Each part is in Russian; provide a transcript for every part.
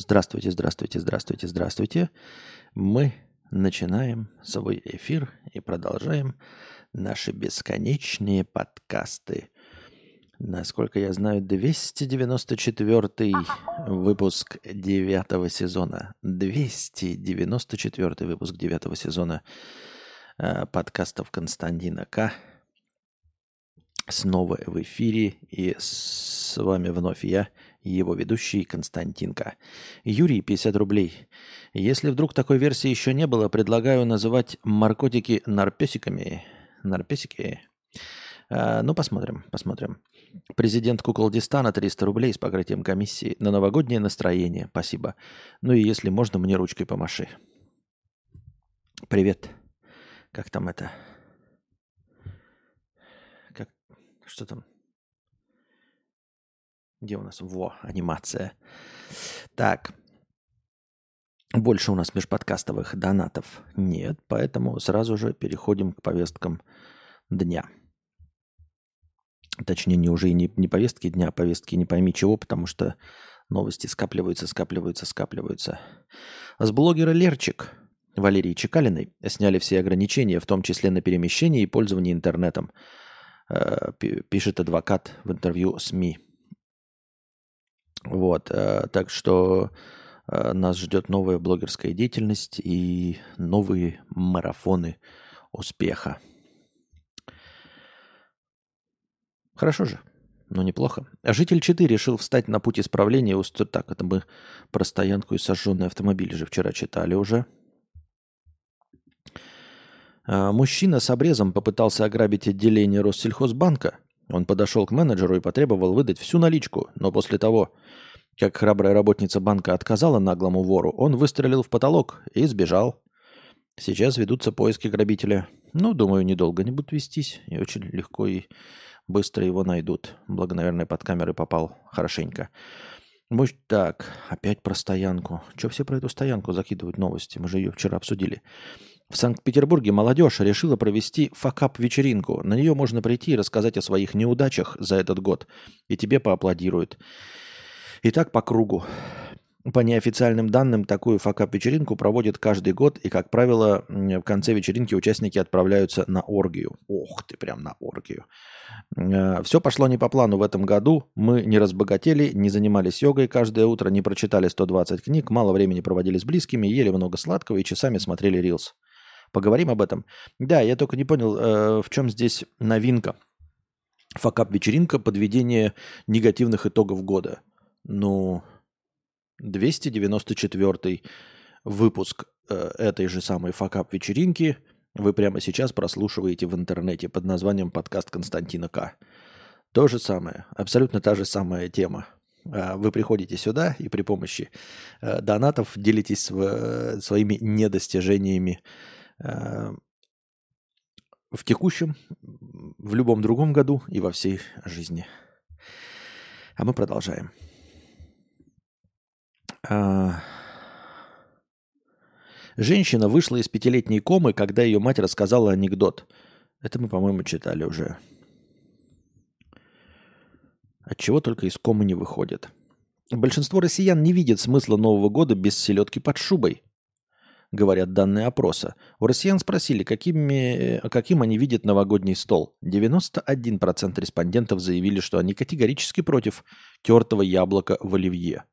Здравствуйте, здравствуйте, здравствуйте, здравствуйте. Мы начинаем свой эфир и продолжаем наши бесконечные подкасты. Насколько я знаю, 294 выпуск девятого сезона. 294 выпуск девятого сезона э, подкастов Константина К. Снова в эфире и с вами вновь я, его ведущий Константинка. Юрий, 50 рублей. Если вдруг такой версии еще не было, предлагаю называть наркотики нарпесиками. Нарпесики. А, ну, посмотрим, посмотрим. Президент Куколдистана 300 рублей с покрытием комиссии на новогоднее настроение. Спасибо. Ну и если можно, мне ручкой помаши. Привет. Как там это? Как? Что там? Где у нас? Во, анимация. Так. Больше у нас межподкастовых донатов нет, поэтому сразу же переходим к повесткам дня. Точнее, не уже и не, не повестки дня, а повестки не пойми чего, потому что новости скапливаются, скапливаются, скапливаются. С блогера Лерчик Валерии Чекалиной сняли все ограничения, в том числе на перемещение и пользование интернетом, э, пишет адвокат в интервью СМИ. Вот, э, так что э, нас ждет новая блогерская деятельность и новые марафоны успеха. Хорошо же, но неплохо. Житель 4 решил встать на путь исправления. Уст... Так, это мы про стоянку и сожженный автомобиль же вчера читали уже. А, мужчина с обрезом попытался ограбить отделение Россельхозбанка он подошел к менеджеру и потребовал выдать всю наличку, но после того, как храбрая работница банка отказала наглому вору, он выстрелил в потолок и сбежал. Сейчас ведутся поиски грабителя. Ну, думаю, недолго не будут вестись, и очень легко и быстро его найдут. Благо, наверное, под камеры попал хорошенько. Мощь, так, опять про стоянку. Че все про эту стоянку закидывают новости? Мы же ее вчера обсудили. В Санкт-Петербурге молодежь решила провести факап-вечеринку. На нее можно прийти и рассказать о своих неудачах за этот год. И тебе поаплодируют. И так по кругу. По неофициальным данным, такую факап-вечеринку проводят каждый год, и, как правило, в конце вечеринки участники отправляются на оргию. Ох ты, прям на оргию. Э, Все пошло не по плану в этом году. Мы не разбогатели, не занимались йогой каждое утро, не прочитали 120 книг, мало времени проводили с близкими, ели много сладкого и часами смотрели рилс. Поговорим об этом. Да, я только не понял, э, в чем здесь новинка. Факап-вечеринка, подведение негативных итогов года. Ну, 294 выпуск э, этой же самой факап-вечеринки вы прямо сейчас прослушиваете в интернете под названием подкаст Константина К. То же самое, абсолютно та же самая тема. А, вы приходите сюда и при помощи э, донатов делитесь э, своими недостижениями Э, в текущем, в любом другом году и во всей жизни. А мы продолжаем. А, женщина вышла из пятилетней комы, когда ее мать рассказала анекдот. Это мы, по-моему, читали уже. От чего только из комы не выходит. Большинство россиян не видит смысла Нового года без селедки под шубой говорят данные опроса. У россиян спросили, какими, э, каким они видят новогодний стол. 91% респондентов заявили, что они категорически против тертого яблока в оливье.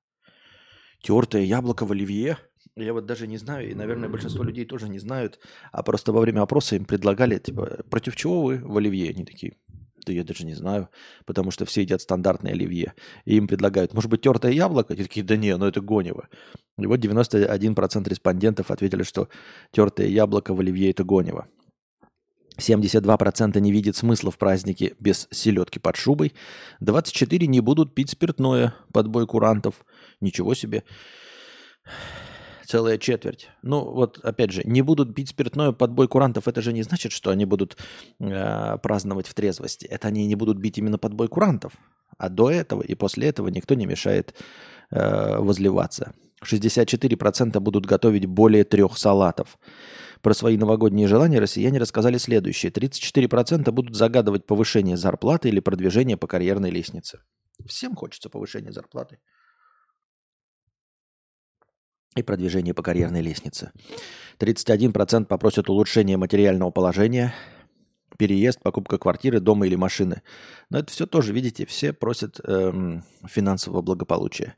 Тертое яблоко в оливье? Я вот даже не знаю, и, наверное, большинство людей тоже не знают, а просто во время опроса им предлагали, типа, против чего вы в оливье? Они такие, да я даже не знаю, потому что все едят стандартное оливье. И им предлагают, может быть, тертое яблоко? И такие, да не, ну это гонево. И вот 91% респондентов ответили, что тертое яблоко в оливье – это гонево. 72% не видят смысла в празднике без селедки под шубой. 24% не будут пить спиртное под бой курантов. Ничего себе целая четверть. Ну, вот опять же, не будут пить спиртное под бой курантов, это же не значит, что они будут э, праздновать в трезвости. Это они не будут бить именно под бой курантов. А до этого и после этого никто не мешает э, возливаться. 64% будут готовить более трех салатов. Про свои новогодние желания россияне рассказали следующее. 34% будут загадывать повышение зарплаты или продвижение по карьерной лестнице. Всем хочется повышения зарплаты. И продвижение по карьерной лестнице. 31% попросят улучшения материального положения, переезд, покупка квартиры, дома или машины. Но это все тоже, видите, все просят эм, финансового благополучия.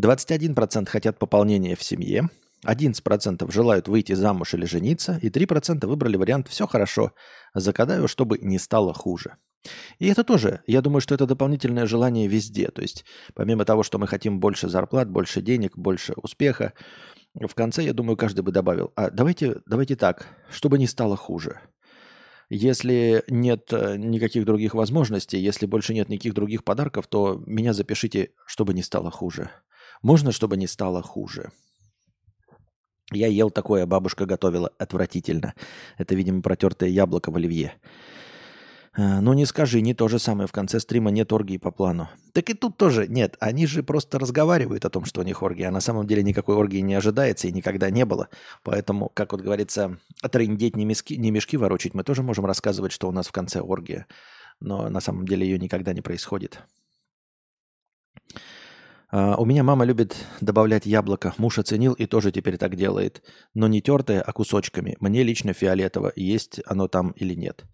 21% хотят пополнения в семье, 11% желают выйти замуж или жениться, и 3% выбрали вариант «все хорошо, закадаю, чтобы не стало хуже». И это тоже, я думаю, что это дополнительное желание везде. То есть помимо того, что мы хотим больше зарплат, больше денег, больше успеха, в конце, я думаю, каждый бы добавил, а давайте, давайте так, чтобы не стало хуже. Если нет э, никаких других возможностей, если больше нет никаких других подарков, то меня запишите, чтобы не стало хуже. Можно, чтобы не стало хуже. Я ел такое, бабушка готовила отвратительно. Это, видимо, протертое яблоко в оливье. Э, ну не скажи, не то же самое. В конце стрима нет оргии по плану. Так и тут тоже нет. Они же просто разговаривают о том, что у них оргия. А на самом деле никакой оргии не ожидается и никогда не было. Поэтому, как вот говорится, отрындеть не, мешки, не мешки ворочить, мы тоже можем рассказывать, что у нас в конце оргия. Но на самом деле ее никогда не происходит. Uh, у меня мама любит добавлять яблоко. Муж оценил и тоже теперь так делает. Но не тертое, а кусочками. Мне лично фиолетово, есть оно там или нет.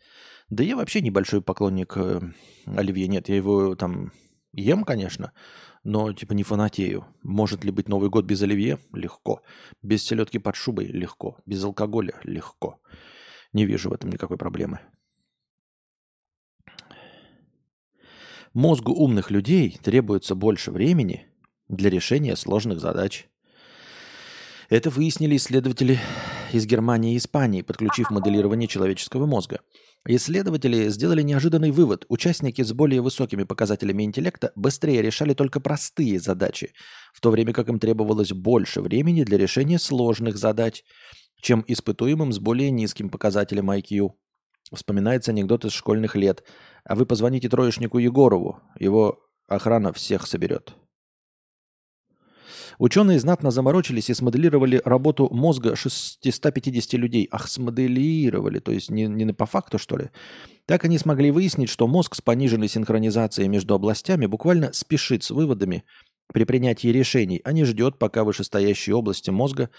Да я вообще небольшой поклонник э, Оливье. Нет, я его там ем, конечно, но типа не фанатею. Может ли быть Новый год без Оливье? Легко. Без селедки под шубой? Легко. Без алкоголя? Легко. Не вижу в этом никакой проблемы. Мозгу умных людей требуется больше времени для решения сложных задач. Это выяснили исследователи из Германии и Испании, подключив моделирование человеческого мозга – Исследователи сделали неожиданный вывод. Участники с более высокими показателями интеллекта быстрее решали только простые задачи, в то время как им требовалось больше времени для решения сложных задач, чем испытуемым с более низким показателем IQ. Вспоминается анекдот из школьных лет. А вы позвоните троечнику Егорову, его охрана всех соберет. Ученые знатно заморочились и смоделировали работу мозга 650 людей. Ах, смоделировали, то есть не, не по факту, что ли? Так они смогли выяснить, что мозг с пониженной синхронизацией между областями буквально спешит с выводами при принятии решений, а не ждет, пока вышестоящие области мозга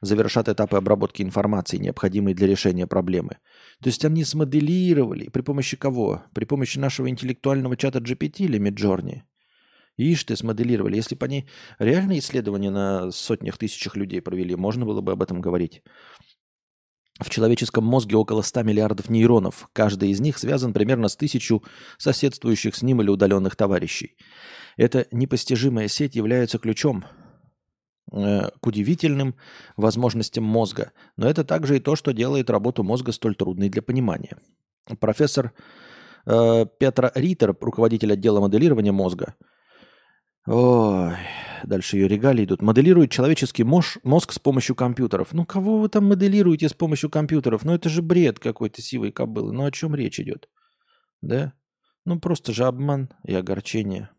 завершат этапы обработки информации, необходимой для решения проблемы. То есть они смоделировали при помощи кого? При помощи нашего интеллектуального чата GPT или Midjourney? Ишь смоделировали. Если бы они реальные исследования на сотнях тысячах людей провели, можно было бы об этом говорить. В человеческом мозге около 100 миллиардов нейронов. Каждый из них связан примерно с тысячу соседствующих с ним или удаленных товарищей. Эта непостижимая сеть является ключом э, к удивительным возможностям мозга. Но это также и то, что делает работу мозга столь трудной для понимания. Профессор э, Петра Риттер, руководитель отдела моделирования мозга, Ой, дальше ее регалии идут. Моделирует человеческий мозг, мозг с помощью компьютеров. Ну, кого вы там моделируете с помощью компьютеров? Ну, это же бред какой-то сивой кобылы. Ну, о чем речь идет? Да? Ну, просто же обман и огорчение.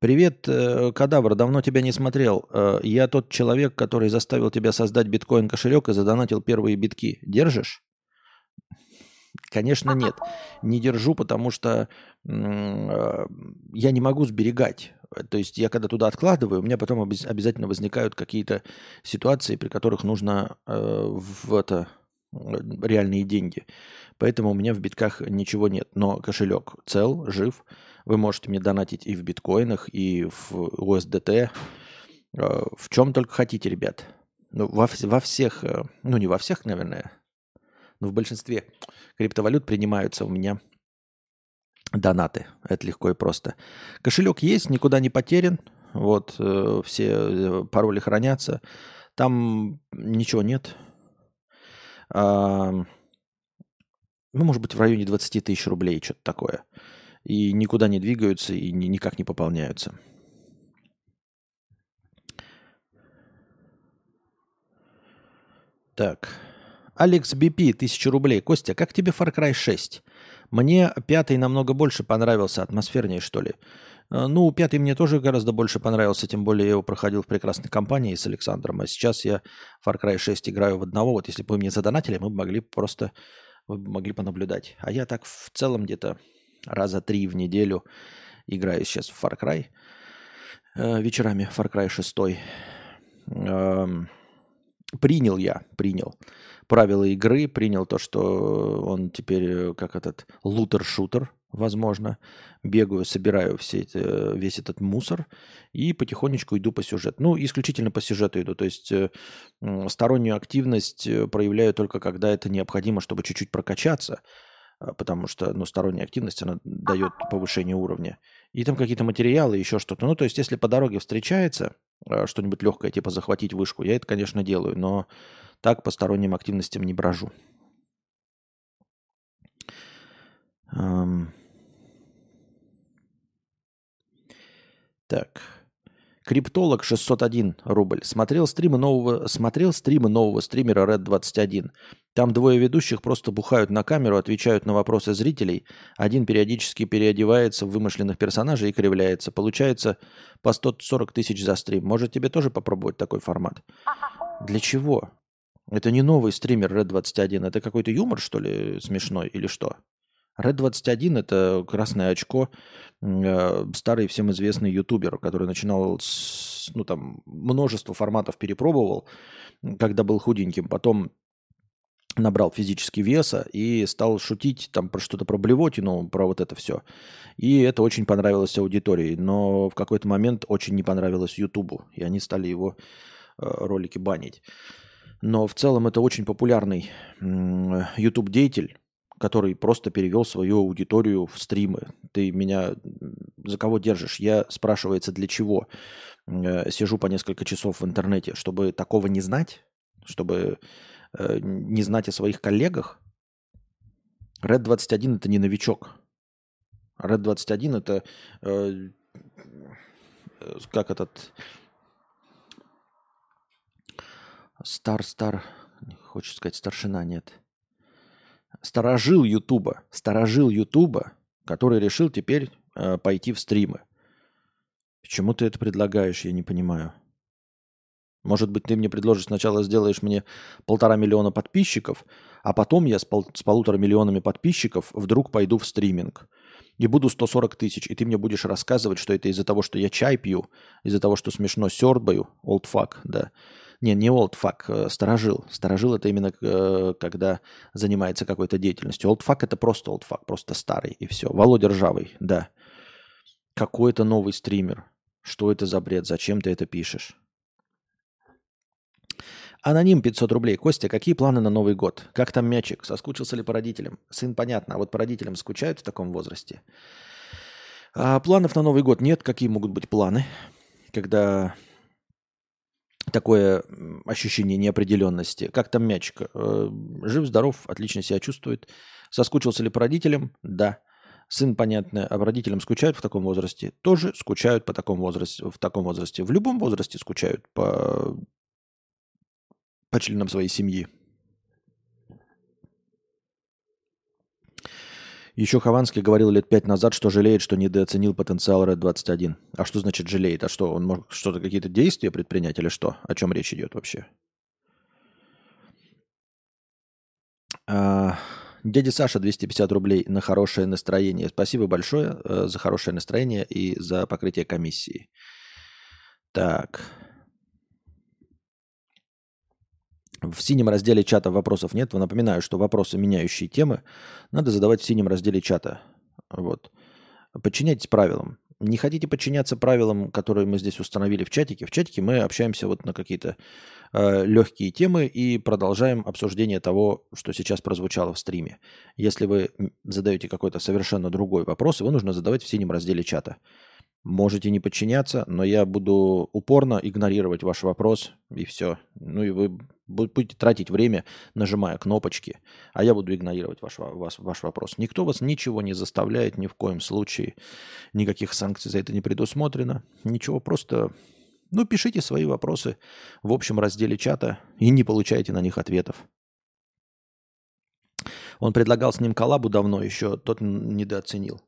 Привет, э, Кадавр, давно тебя не смотрел. Э, я тот человек, который заставил тебя создать биткоин-кошелек и задонатил первые битки. Держишь? Конечно, нет. Не держу, потому что э, я не могу сберегать. То есть я когда туда откладываю, у меня потом обязательно возникают какие-то ситуации, при которых нужно э, в это реальные деньги. Поэтому у меня в битках ничего нет. Но кошелек цел, жив. Вы можете мне донатить и в биткоинах, и в USDT. Э, в чем только хотите, ребят. Ну, во, во всех, э, ну не во всех, наверное, но в большинстве криптовалют принимаются у меня донаты. Это легко и просто. Кошелек есть, никуда не потерян. Вот э, все э, пароли хранятся. Там ничего нет. А, ну, может быть, в районе 20 тысяч рублей, что-то такое. И никуда не двигаются и ни, никак не пополняются. Так. Алекс BP, 1000 рублей. Костя, как тебе Far Cry 6? Мне пятый намного больше понравился, атмосфернее, что ли. Э, ну, пятый мне тоже гораздо больше понравился, тем более я его проходил в прекрасной компании с Александром. А сейчас я Far Cry 6 играю в одного. Вот если бы вы мне задонатили, мы бы могли просто вы могли понаблюдать. А я так в целом где-то раза три в неделю играю сейчас в Far Cry. Э, вечерами Far Cry 6. Эм, принял я, принял правила игры, принял то, что он теперь э, как этот лутер-шутер, возможно. Бегаю, собираю все эти, весь этот мусор и потихонечку иду по сюжету. Ну, исключительно по сюжету иду. То есть э, стороннюю активность э, проявляю только когда это необходимо, чтобы чуть-чуть прокачаться, а, потому что ну, сторонняя активность, она дает повышение уровня. И там какие-то материалы, еще что-то. Ну, то есть если по дороге встречается а, что-нибудь легкое, типа захватить вышку, я это, конечно, делаю, но так по сторонним активностям не брожу. Эм... Так. Криптолог 601 рубль. Смотрел стримы нового, смотрел стримы нового стримера Red 21. Там двое ведущих просто бухают на камеру, отвечают на вопросы зрителей. Один периодически переодевается в вымышленных персонажей и кривляется. Получается по 140 тысяч за стрим. Может тебе тоже попробовать такой формат? Для чего? Это не новый стример Red 21. Это какой-то юмор, что ли, смешной или что? Red 21 это красное очко, э, старый всем известный ютубер, который начинал с, ну там множество форматов перепробовал, когда был худеньким, потом набрал физический веса и стал шутить там про что-то про блевотину, про вот это все. И это очень понравилось аудитории, но в какой-то момент очень не понравилось Ютубу, и они стали его э, ролики банить. Но в целом это очень популярный YouTube-деятель, который просто перевел свою аудиторию в стримы. Ты меня за кого держишь? Я, спрашивается, для чего э, сижу по несколько часов в интернете, чтобы такого не знать, чтобы э, не знать о своих коллегах. Red 21 это не новичок. Red 21 это э, как этот Стар, стар, хочется сказать старшина, нет сторожил Ютуба, сторожил Ютуба, который решил теперь э, пойти в стримы. Почему ты это предлагаешь, я не понимаю. Может быть, ты мне предложишь сначала сделаешь мне полтора миллиона подписчиков, а потом я с, пол, с полутора миллионами подписчиков вдруг пойду в стриминг. И буду 140 тысяч, и ты мне будешь рассказывать, что это из-за того, что я чай пью, из-за того, что смешно сербаю, old fuck, да, не, не олдфак, э, сторожил. Сторожил это именно э, когда занимается какой-то деятельностью. Олдфак это просто олдфак, просто старый и все. Володя Ржавый, да. Какой-то новый стример. Что это за бред? Зачем ты это пишешь? Аноним 500 рублей. Костя, какие планы на Новый год? Как там мячик? Соскучился ли по родителям? Сын, понятно. А вот по родителям скучают в таком возрасте? А планов на Новый год нет. Какие могут быть планы? Когда такое ощущение неопределенности. Как там мячик? Э, жив, здоров, отлично себя чувствует. Соскучился ли по родителям? Да. Сын, понятно, а родителям скучают в таком возрасте? Тоже скучают по такому возрасте, в таком возрасте. В любом возрасте скучают по, по членам своей семьи. Еще Хованский говорил лет пять назад, что жалеет, что недооценил потенциал Red 21. А что значит жалеет? А что, он может что-то, какие-то действия предпринять или что? О чем речь идет вообще? А, дядя Саша, 250 рублей на хорошее настроение. Спасибо большое э, за хорошее настроение и за покрытие комиссии. Так. В синем разделе чата вопросов нет. Напоминаю, что вопросы, меняющие темы, надо задавать в синем разделе чата. Вот. Подчиняйтесь правилам. Не хотите подчиняться правилам, которые мы здесь установили в чатике? В чатике мы общаемся вот на какие-то э, легкие темы и продолжаем обсуждение того, что сейчас прозвучало в стриме. Если вы задаете какой-то совершенно другой вопрос, его нужно задавать в синем разделе чата. Можете не подчиняться, но я буду упорно игнорировать ваш вопрос, и все. Ну и вы будете тратить время, нажимая кнопочки, а я буду игнорировать ваш, ваш, ваш вопрос. Никто вас ничего не заставляет, ни в коем случае. Никаких санкций за это не предусмотрено. Ничего, просто ну, пишите свои вопросы в общем разделе чата и не получайте на них ответов. Он предлагал с ним коллабу давно еще, тот недооценил.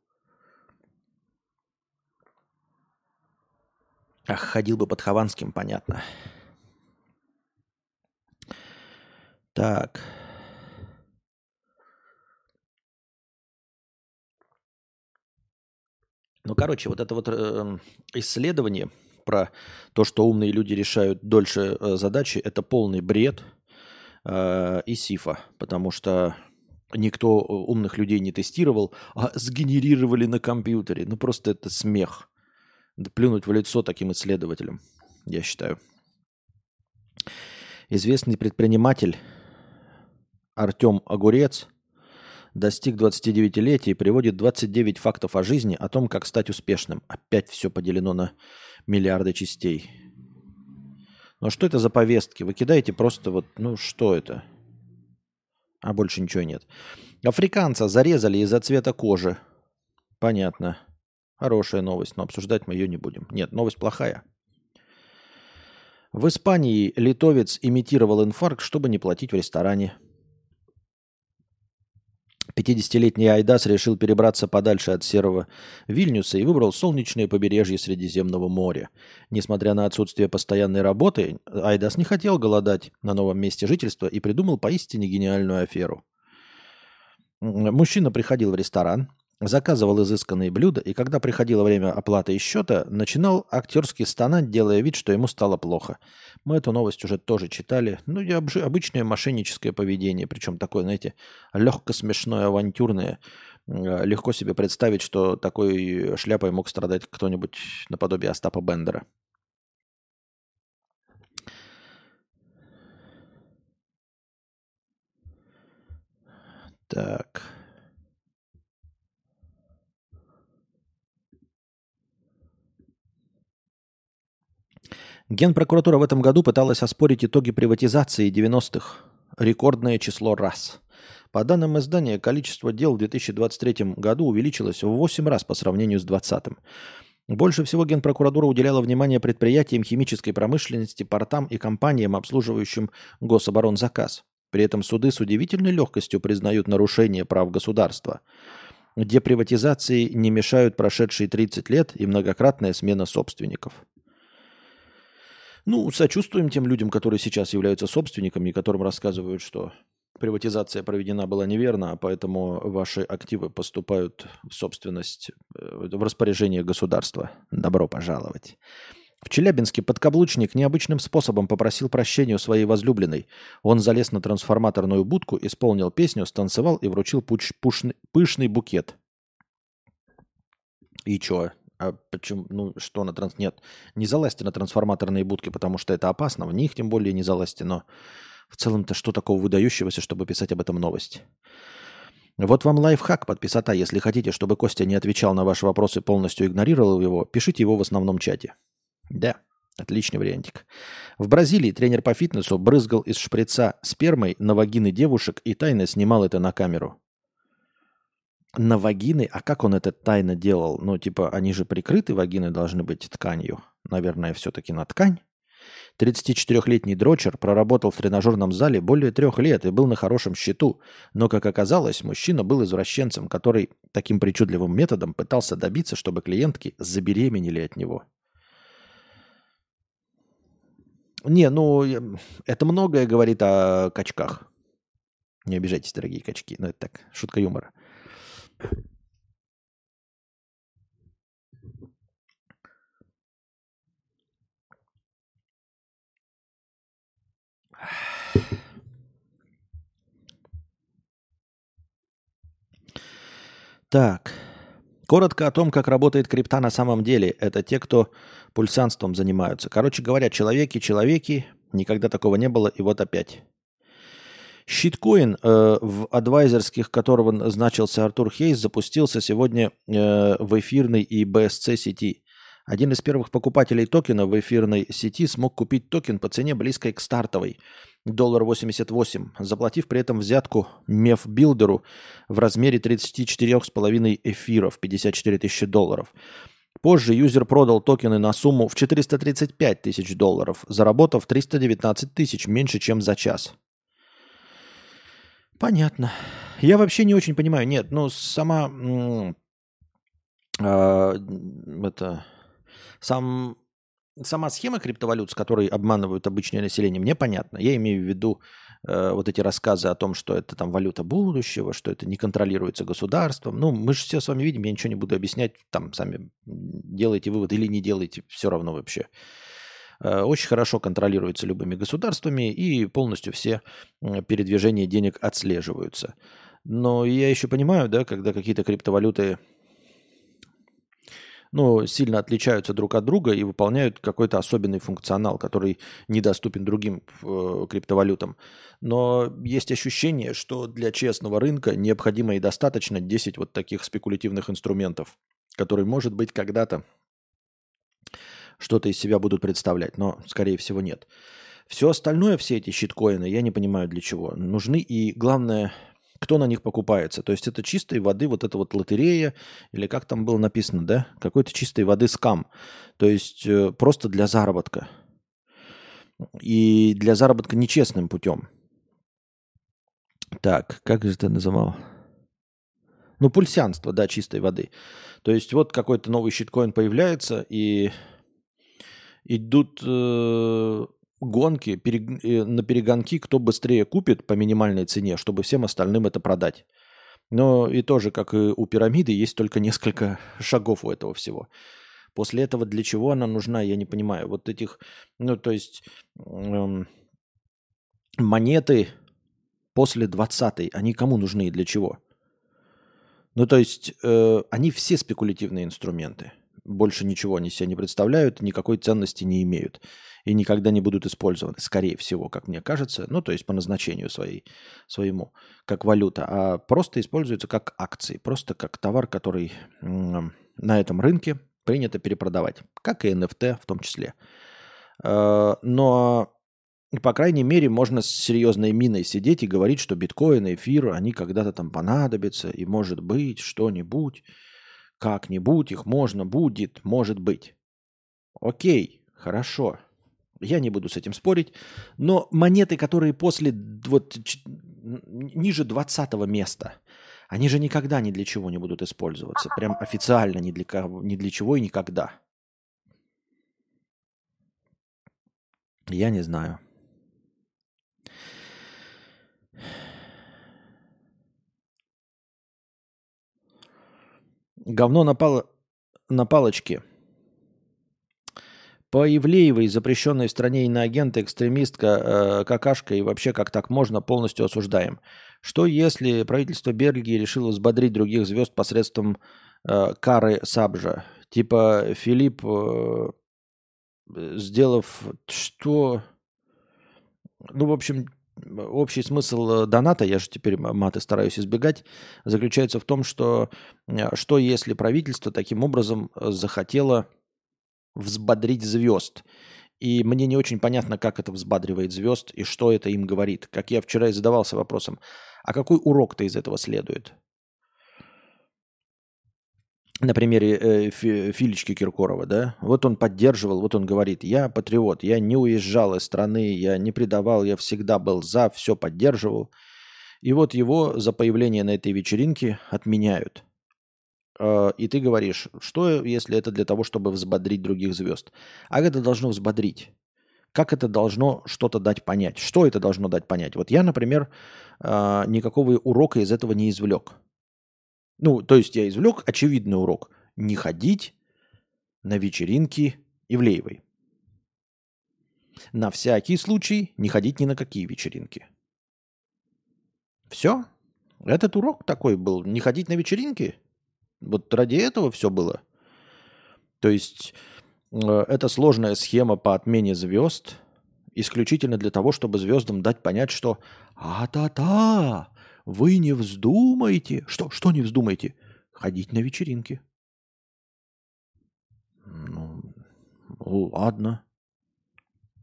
Ах, ходил бы под Хованским, понятно. Так. Ну, короче, вот это вот э, исследование про то, что умные люди решают дольше э, задачи, это полный бред э, и сифа, потому что никто э, умных людей не тестировал, а сгенерировали на компьютере. Ну, просто это смех. Плюнуть в лицо таким исследователям, я считаю. Известный предприниматель Артем Огурец достиг 29-летия и приводит 29 фактов о жизни, о том, как стать успешным. Опять все поделено на миллиарды частей. Но что это за повестки? Вы кидаете просто вот, ну что это? А больше ничего нет. Африканца зарезали из-за цвета кожи. Понятно. Хорошая новость, но обсуждать мы ее не будем. Нет, новость плохая. В Испании литовец имитировал инфаркт, чтобы не платить в ресторане. 50-летний Айдас решил перебраться подальше от серого Вильнюса и выбрал солнечное побережье Средиземного моря. Несмотря на отсутствие постоянной работы, Айдас не хотел голодать на новом месте жительства и придумал поистине гениальную аферу. Мужчина приходил в ресторан, заказывал изысканные блюда, и когда приходило время оплаты и счета, начинал актерски стонать, делая вид, что ему стало плохо. Мы эту новость уже тоже читали. Ну, и обычное мошенническое поведение, причем такое, знаете, легко смешное, авантюрное. Э, легко себе представить, что такой шляпой мог страдать кто-нибудь наподобие Остапа Бендера. Так. Генпрокуратура в этом году пыталась оспорить итоги приватизации 90-х. Рекордное число раз. По данным издания, количество дел в 2023 году увеличилось в 8 раз по сравнению с 2020. Больше всего Генпрокуратура уделяла внимание предприятиям химической промышленности, портам и компаниям, обслуживающим гособоронзаказ. При этом суды с удивительной легкостью признают нарушение прав государства. Деприватизации не мешают прошедшие 30 лет и многократная смена собственников. Ну, сочувствуем тем людям, которые сейчас являются собственниками, и которым рассказывают, что приватизация проведена была неверно, а поэтому ваши активы поступают в собственность, э, в распоряжение государства. Добро пожаловать. В Челябинске подкаблучник необычным способом попросил прощения у своей возлюбленной. Он залез на трансформаторную будку, исполнил песню, станцевал и вручил пуч, пушный, пышный букет. И чё? А почему, ну что на транс... Нет, не залазьте на трансформаторные будки, потому что это опасно. В них тем более не залазьте, но в целом-то что такого выдающегося, чтобы писать об этом новость? Вот вам лайфхак подписота. Если хотите, чтобы Костя не отвечал на ваши вопросы, полностью игнорировал его, пишите его в основном чате. Да, отличный вариантик. В Бразилии тренер по фитнесу брызгал из шприца спермой на вагины девушек и тайно снимал это на камеру на вагины, а как он это тайно делал? Ну, типа, они же прикрыты, вагины должны быть тканью. Наверное, все-таки на ткань. 34-летний дрочер проработал в тренажерном зале более трех лет и был на хорошем счету. Но, как оказалось, мужчина был извращенцем, который таким причудливым методом пытался добиться, чтобы клиентки забеременели от него. Не, ну, это многое говорит о качках. Не обижайтесь, дорогие качки. Но это так, шутка юмора. Так. Коротко о том, как работает крипта на самом деле. Это те, кто пульсанством занимаются. Короче говоря, человеки-человеки, никогда такого не было, и вот опять. Shitcoin, э, в advisor ских которого значился Артур Хейс, запустился сегодня э, в эфирной и BSC сети. Один из первых покупателей токена в эфирной сети смог купить токен по цене близкой к стартовой – доллар 88, заплатив при этом взятку MEV builder у в размере 34,5 эфиров, 54 тысячи долларов. Позже юзер продал токены на сумму в 435 тысяч долларов, заработав 319 тысяч меньше, чем за час. Понятно. Я вообще не очень понимаю. Нет, ну сама э, это сам сама схема криптовалют, с которой обманывают обычное население, мне понятна. Я имею в виду э, вот эти рассказы о том, что это там валюта будущего, что это не контролируется государством. Ну, мы же все с вами видим, я ничего не буду объяснять, там сами делайте вывод или не делайте, все равно вообще. Э, очень хорошо контролируется любыми государствами и полностью все передвижения денег отслеживаются. Но я еще понимаю, да, когда какие-то криптовалюты ну, сильно отличаются друг от друга и выполняют какой-то особенный функционал, который недоступен другим э, криптовалютам. Но есть ощущение, что для честного рынка необходимо и достаточно 10 вот таких спекулятивных инструментов, которые, может быть, когда-то что-то из себя будут представлять, но, скорее всего, нет. Все остальное, все эти щиткоины, я не понимаю для чего. Нужны и, главное, кто на них покупается. То есть это чистой воды вот эта вот лотерея, или как там было написано, да? Какой-то чистой воды скам. То есть э, просто для заработка. И для заработка нечестным путем. Так, как же это называл? Ну, пульсянство, да, чистой воды. То есть вот какой-то новый щиткоин появляется, и идут э, гонки. Э, на перегонки, кто быстрее купит по минимальной цене, чтобы всем остальным это продать. Но и тоже, как и у пирамиды, есть только несколько шагов у этого всего. После этого для чего она нужна, я не понимаю. Вот этих, ну то есть эм, монеты после 20-й, они кому нужны и для чего? Ну то есть э, они все спекулятивные инструменты. Больше ничего они себя не представляют, никакой ценности не имеют и никогда не будут использованы, скорее всего, как мне кажется, ну, то есть по назначению своей, своему, как валюта, а просто используются как акции, просто как товар, который на этом рынке принято перепродавать, как и NFT в том числе. А, но, по крайней мере, можно с серьезной миной сидеть и говорить, что биткоин и эфир, они когда-то там понадобятся, и может быть что-нибудь, как-нибудь их можно будет, может быть. Окей, хорошо, я не буду с этим спорить. Но монеты, которые после вот ниже 20 места, они же никогда ни для чего не будут использоваться. Прям официально ни для, кого, ни для чего и никогда. Я не знаю. Говно на, пал... на палочке – по Ивлеевой, запрещенной в стране иноагента, экстремистка, э, какашка и вообще как так можно, полностью осуждаем. Что если правительство Бельгии решило взбодрить других звезд посредством э, кары Сабжа? Типа Филипп, э, сделав что... Ну, в общем, общий смысл доната, я же теперь маты стараюсь избегать, заключается в том, что э, что если правительство таким образом захотело взбодрить звезд. И мне не очень понятно, как это взбадривает звезд и что это им говорит. Как я вчера и задавался вопросом, а какой урок-то из этого следует? На примере э, Филечки Киркорова, да? Вот он поддерживал, вот он говорит, я патриот, я не уезжал из страны, я не предавал, я всегда был за, все поддерживал. И вот его за появление на этой вечеринке отменяют. Э, и ты говоришь, что если это для того, чтобы взбодрить других звезд? А это должно взбодрить? Как это должно что-то дать понять? Что это должно дать понять? Вот я, например, э, никакого урока из этого не извлек. Ну, то есть я извлек очевидный урок. Не ходить на вечеринки Ивлеевой. На всякий случай не ходить ни на какие вечеринки. Все. Этот урок такой был. Не ходить на вечеринки – вот ради этого все было. То есть э, это сложная схема по отмене звезд исключительно для того, чтобы звездам дать понять, что «А-та-та! Вы не вздумайте!» Что, что не вздумайте? Ходить на вечеринки. Ну, ладно.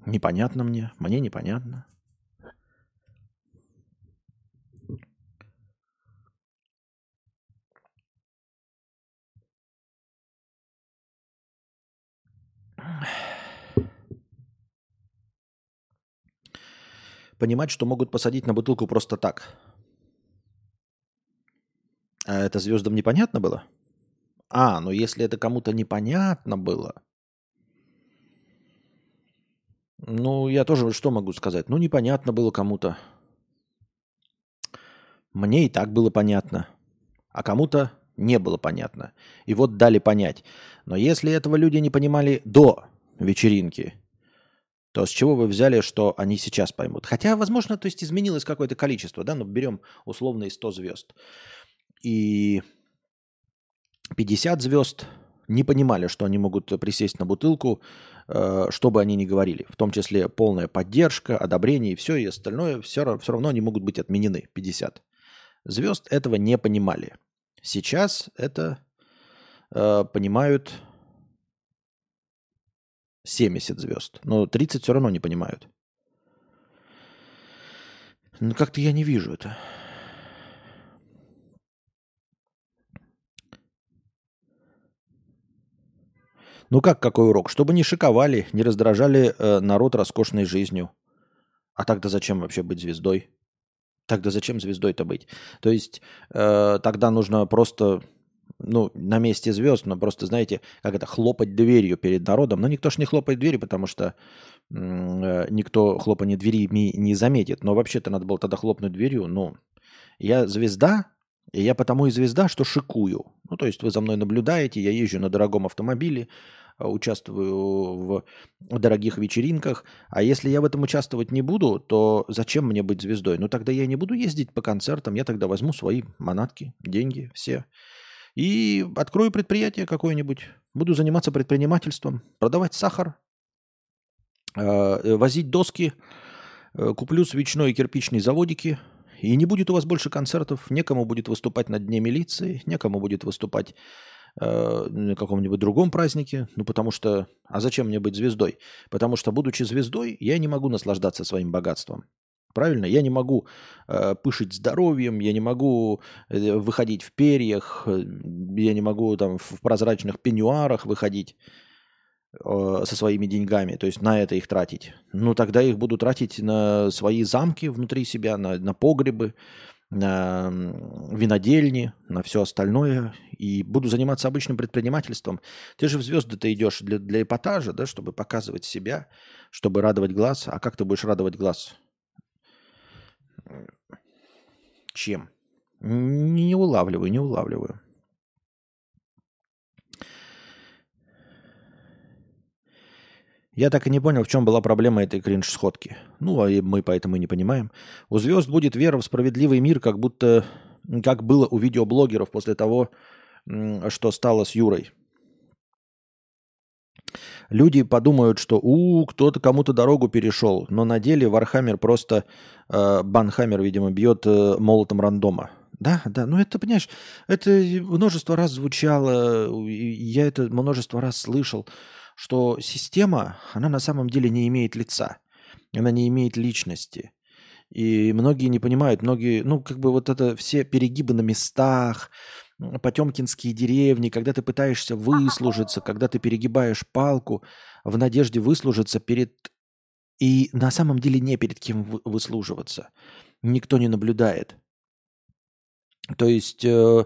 Непонятно мне. Мне непонятно. Понимать, что могут посадить на бутылку просто так. А это звездам непонятно было? А, но если это кому-то непонятно было, Ну, я тоже что могу сказать? Ну, непонятно было кому-то. Мне и так было понятно. А кому-то не было понятно. И вот дали понять. Но если этого люди не понимали до вечеринки, то с чего вы взяли, что они сейчас поймут? Хотя, возможно, то есть изменилось какое-то количество, да, ну, берем условные 100 звезд. И 50 звезд не понимали, что они могут присесть на бутылку, э, что бы они ни говорили. В том числе полная поддержка, одобрение и все, и остальное, все, все равно они могут быть отменены, 50. Звезд этого не понимали. Сейчас это э, понимают 70 звезд, но 30 все равно не понимают. Ну, как-то я не вижу это. Ну как какой урок? Чтобы не шиковали, не раздражали э, народ роскошной жизнью. А тогда зачем вообще быть звездой? Тогда зачем звездой-то быть? То есть э, тогда нужно просто, ну, на месте звезд, но просто, знаете, как это, хлопать дверью перед народом. Но никто ж не хлопает дверью, потому что э, никто хлопание двери не заметит. Но вообще-то надо было тогда хлопнуть дверью. Ну, я звезда, и я потому и звезда, что шикую. Ну, то есть вы за мной наблюдаете, я езжу на дорогом автомобиле, участвую в дорогих вечеринках. А если я в этом участвовать не буду, то зачем мне быть звездой? Ну тогда я не буду ездить по концертам, я тогда возьму свои манатки, деньги, все. И открою предприятие какое-нибудь. Буду заниматься предпринимательством, продавать сахар, э, возить доски, э, куплю свечной и кирпичный заводики, и не будет у вас больше концертов, некому будет выступать на Дне милиции, некому будет выступать э, на каком-нибудь другом празднике. Ну, потому что... А зачем мне быть звездой? Потому что, будучи звездой, я не могу наслаждаться своим богатством. Правильно? Я не могу э, пышить здоровьем, я не могу э, выходить в перьях, э, я не могу там в прозрачных пеньюарах выходить э, со своими деньгами, то есть на это их тратить. Ну, тогда их буду тратить на свои замки внутри себя, на, на погребы, на винодельни, на все остальное, и буду заниматься обычным предпринимательством. Ты же в звезды-то идешь для, для эпатажа, да, чтобы показывать себя, чтобы радовать глаз. А как ты будешь радовать глаз? Чем? Не улавливаю, не улавливаю. Я так и не понял, в чем была проблема этой кринж-сходки. Ну, а мы поэтому и не понимаем. У звезд будет вера в справедливый мир, как будто, как было у видеоблогеров после того, что стало с Юрой. Люди подумают, что у кто-то кому-то дорогу перешел, но на деле Warhammer просто э, banhammer, видимо, бьет э, молотом рандома. Да, да, ну это, понимаешь, это множество раз звучало, я это множество раз слышал что система, она на самом деле не имеет лица, она не имеет личности. И многие не понимают, многие, ну, как бы вот это все перегибы на местах, потемкинские деревни, когда ты пытаешься выслужиться, когда ты перегибаешь палку в надежде выслужиться перед... И на самом деле не перед кем выслуживаться. Никто не наблюдает. То есть э,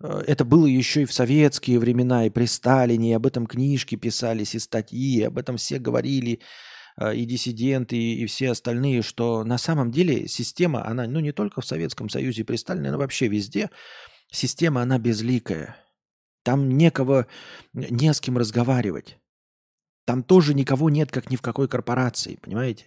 это было еще и в советские времена, и при Сталине, и об этом книжки писались, и статьи, и об этом все говорили, э, и диссиденты, и все остальные, что на самом деле система, она, ну не только в Советском Союзе при Сталине, но вообще везде, система, она безликая. Там некого, не с кем разговаривать. Там тоже никого нет, как ни в какой корпорации, понимаете?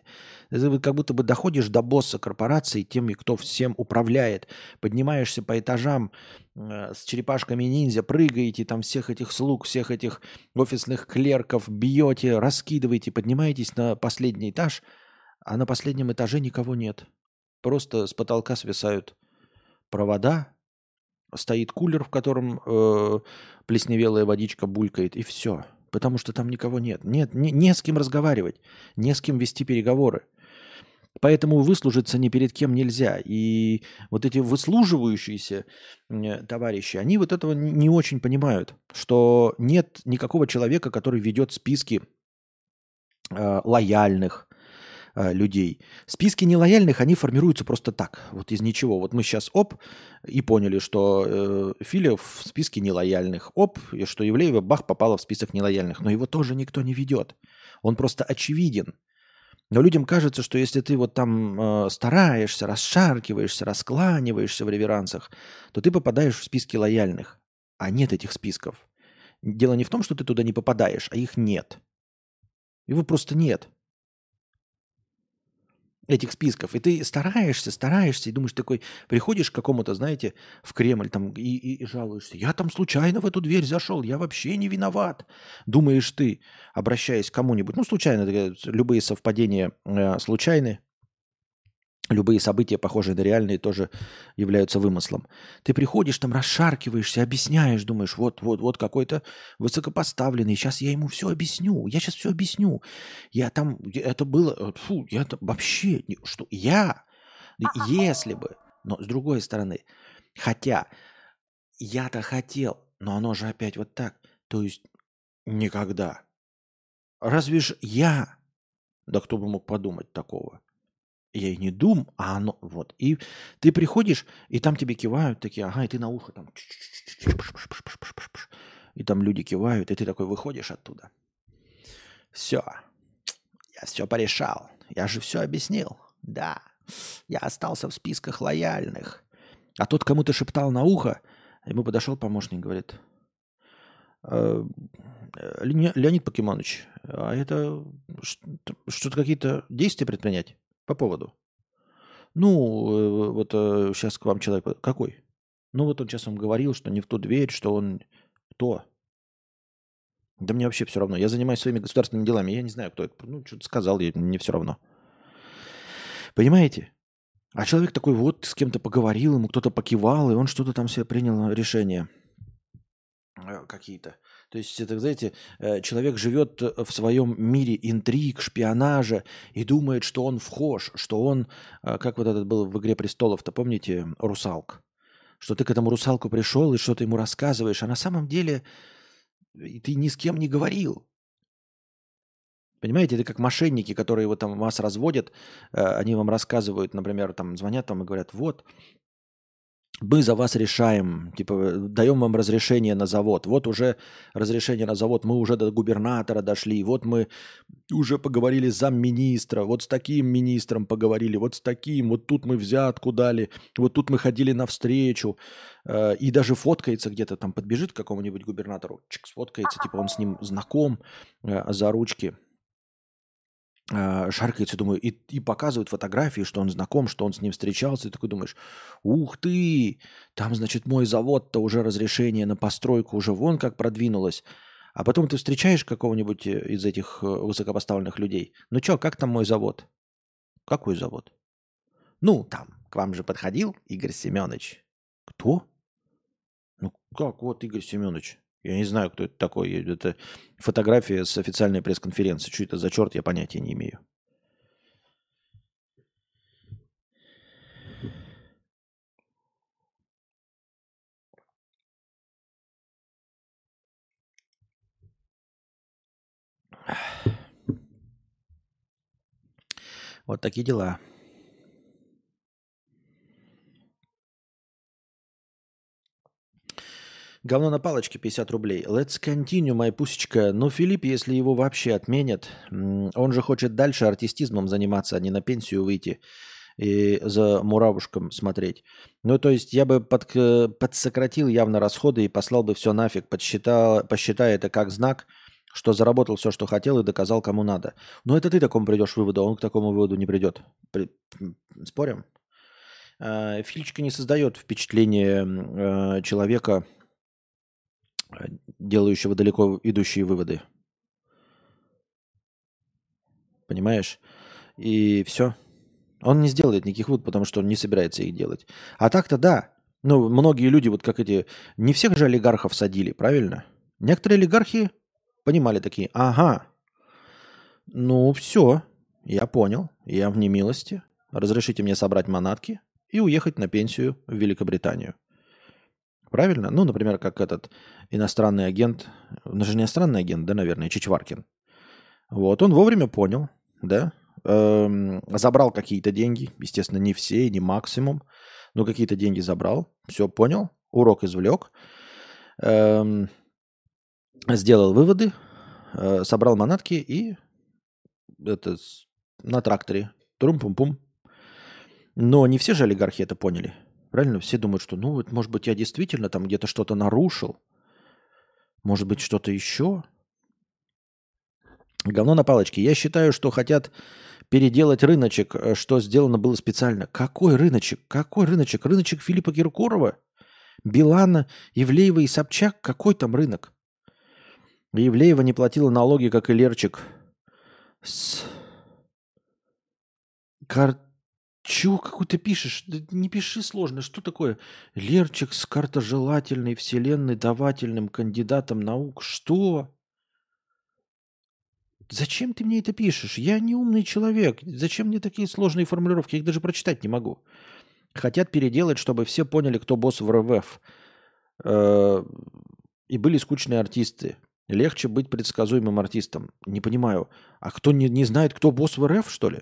Ты как будто бы доходишь до босса корпорации, теми, кто всем управляет, поднимаешься по этажам э, с черепашками ниндзя, прыгаете, там всех этих слуг, всех этих офисных клерков бьете, раскидываете, поднимаетесь на последний этаж, а на последнем этаже никого нет. Просто с потолка свисают провода, стоит кулер, в котором э, плесневелая водичка булькает, и все – потому что там никого нет. Нет, не, не с кем разговаривать, не с кем вести переговоры. Поэтому выслужиться ни перед кем нельзя. И вот эти выслуживающиеся товарищи, они вот этого не очень понимают, что нет никакого человека, который ведет списки э, лояльных, Э, людей. Списки нелояльных, они формируются просто так, вот из ничего. Вот мы сейчас оп, и поняли, что э, Филя в списке нелояльных. Оп, и что Евлеева бах попала в список нелояльных. Но его тоже никто не ведет. Он просто очевиден. Но людям кажется, что если ты вот там э, стараешься, расшаркиваешься, раскланиваешься в реверансах, то ты попадаешь в списки лояльных. А нет этих списков. Дело не в том, что ты туда не попадаешь, а их нет. Его просто нет этих списков. И ты стараешься, стараешься, и думаешь такой, приходишь к какому-то, знаете, в Кремль там и, и, и жалуешься. Я там случайно в эту дверь зашел, я вообще не виноват. Думаешь ты, обращаясь к кому-нибудь, ну, случайно, любые совпадения э, случайны, Любые события, похожие на реальные, тоже являются вымыслом. Ты приходишь, там расшаркиваешься, объясняешь, думаешь, вот, вот, вот какой-то высокопоставленный, сейчас я ему все объясню, я сейчас все объясню. Я там, это было, фу, я там вообще, что, я, если бы, но с другой стороны, хотя я-то хотел, но оно же опять вот так, то есть никогда. Разве ж я, да кто бы мог подумать такого? Я и не дум, а оно вот. И ты приходишь, и там тебе кивают такие, ага, и ты на ухо там. И там люди кивают, и ты такой выходишь оттуда. Все. Я все порешал. Я же все объяснил. Да. Я остался в списках лояльных. А тот кому-то шептал на ухо, ему подошел помощник, говорит, «Э, Леонид Покемонович, а это что-то какие-то действия предпринять? По поводу? Ну, э, вот сейчас э, к вам человек... Какой? Ну, вот он сейчас вам говорил, что не в ту дверь, что он... Кто? Да мне вообще все равно. Я занимаюсь своими государственными делами. Я не знаю, кто это. Ну, что-то сказал, я, мне все равно. Понимаете? А человек такой вот с кем-то поговорил, ему кто-то покивал, и он что-то там себе принял решение. Э, какие-то. То есть, это, знаете, э, человек живет в своем мире интриг, шпионажа и думает, что он вхож, что он, э, как вот этот был в «Игре престолов», то помните, русалк? Что ты к этому русалку пришел и что-то ему рассказываешь, а на самом деле ты ни с кем не говорил. Понимаете, это как мошенники, которые вот там вас разводят, э, они вам рассказывают, например, там звонят там и говорят, вот, мы за вас решаем, типа, даем вам разрешение на завод. Вот уже разрешение на завод, мы уже до губернатора дошли, вот мы уже поговорили с замминистра, вот с таким министром поговорили, вот с таким, вот тут мы взятку дали, вот тут мы ходили навстречу, э, и даже фоткается где-то, там подбежит к какому-нибудь губернатору, чик, сфоткается, типа он с ним знаком э, за ручки, шаркается, думаю, и, и показывают фотографии, что он знаком, что он с ним встречался, и такой думаешь, ух ты, там, значит, мой завод-то уже разрешение на постройку уже вон как продвинулось. А потом ты встречаешь какого-нибудь э, из этих э, высокопоставленных людей. Ну что, как там мой завод? Какой завод? Ну, там, к вам же подходил Игорь Семенович. Кто? Ну, как вот Игорь Семенович? Я не знаю, кто это такой. Это фотография с официальной пресс-конференции. Что это за черт, я понятия не имею. Вот такие дела. Говно на палочке 50 рублей. Let's continue, моя пусечка. Но Филипп, если его вообще отменят, он же хочет дальше артистизмом заниматься, а не на пенсию выйти и за муравушком смотреть. Ну, то есть я бы под, подсократил явно расходы и послал бы все нафиг, подсчитал, посчитая это как знак, что заработал все, что хотел и доказал, кому надо. Но это ты такому придешь выводу, а он к такому выводу не придет. При... Спорим? А, Фильчика не создает впечатление э, человека, делающего далеко идущие выводы. Понимаешь? И все. Он не сделает никаких выводов, потому что он не собирается их делать. А так-то да. Ну, многие люди, вот как эти... Не всех же олигархов садили, правильно? Некоторые олигархи понимали такие, ага, ну все, я понял, я в немилости. Разрешите мне собрать манатки и уехать на пенсию в Великобританию. Правильно? Ну, например, как этот иностранный агент, он же не иностранный агент, да, наверное, Чичваркин. Вот, он вовремя понял, да, эм, забрал какие-то деньги, естественно, не все, не максимум, но какие-то деньги забрал, все понял, урок извлек, эм, сделал выводы, э, собрал манатки и это на тракторе. Трум-пум-пум. Но не все же олигархи это поняли. Правильно? Все думают, что, ну, вот, может быть, я действительно там где-то что-то нарушил. Может быть, что-то еще. Говно на палочке. Я считаю, что хотят переделать рыночек, э, что сделано было специально. Какой рыночек? Какой рыночек? Рыночек Филиппа Киркорова? Билана, Ивлеева и Собчак? Какой там рынок? Евлеева не платила налоги, как и Лерчик. С... Кар... Чего какой ты пишешь? Не пиши сложно. Что такое? Лерчик с картожелательной вселенной давательным кандидатом наук. Что? Зачем ты мне это пишешь? Я не умный человек. Зачем мне такие сложные формулировки? Я их даже прочитать не могу. Хотят переделать, чтобы все поняли, кто босс в РВФ. Э, и были скучные артисты. Легче быть предсказуемым артистом. Не понимаю. А кто не, не знает, кто босс в РФ, что ли?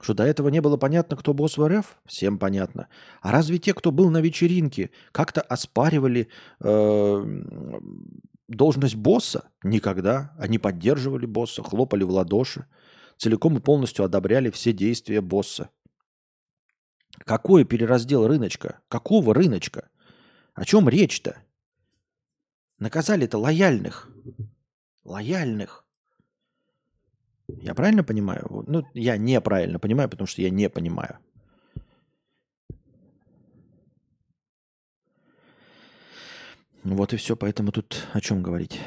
Что до этого не было понятно, кто босс в РФ? Всем понятно. А разве те, кто был на вечеринке, как-то оспаривали э, должность босса? Никогда. Они поддерживали босса, хлопали в ладоши, целиком и полностью одобряли все действия босса. Какой перераздел рыночка? Какого рыночка? О чем речь-то? Наказали-то лояльных. Лояльных. Я правильно понимаю? Ну, я неправильно понимаю, потому что я не понимаю. Вот и все, поэтому тут о чем говорить.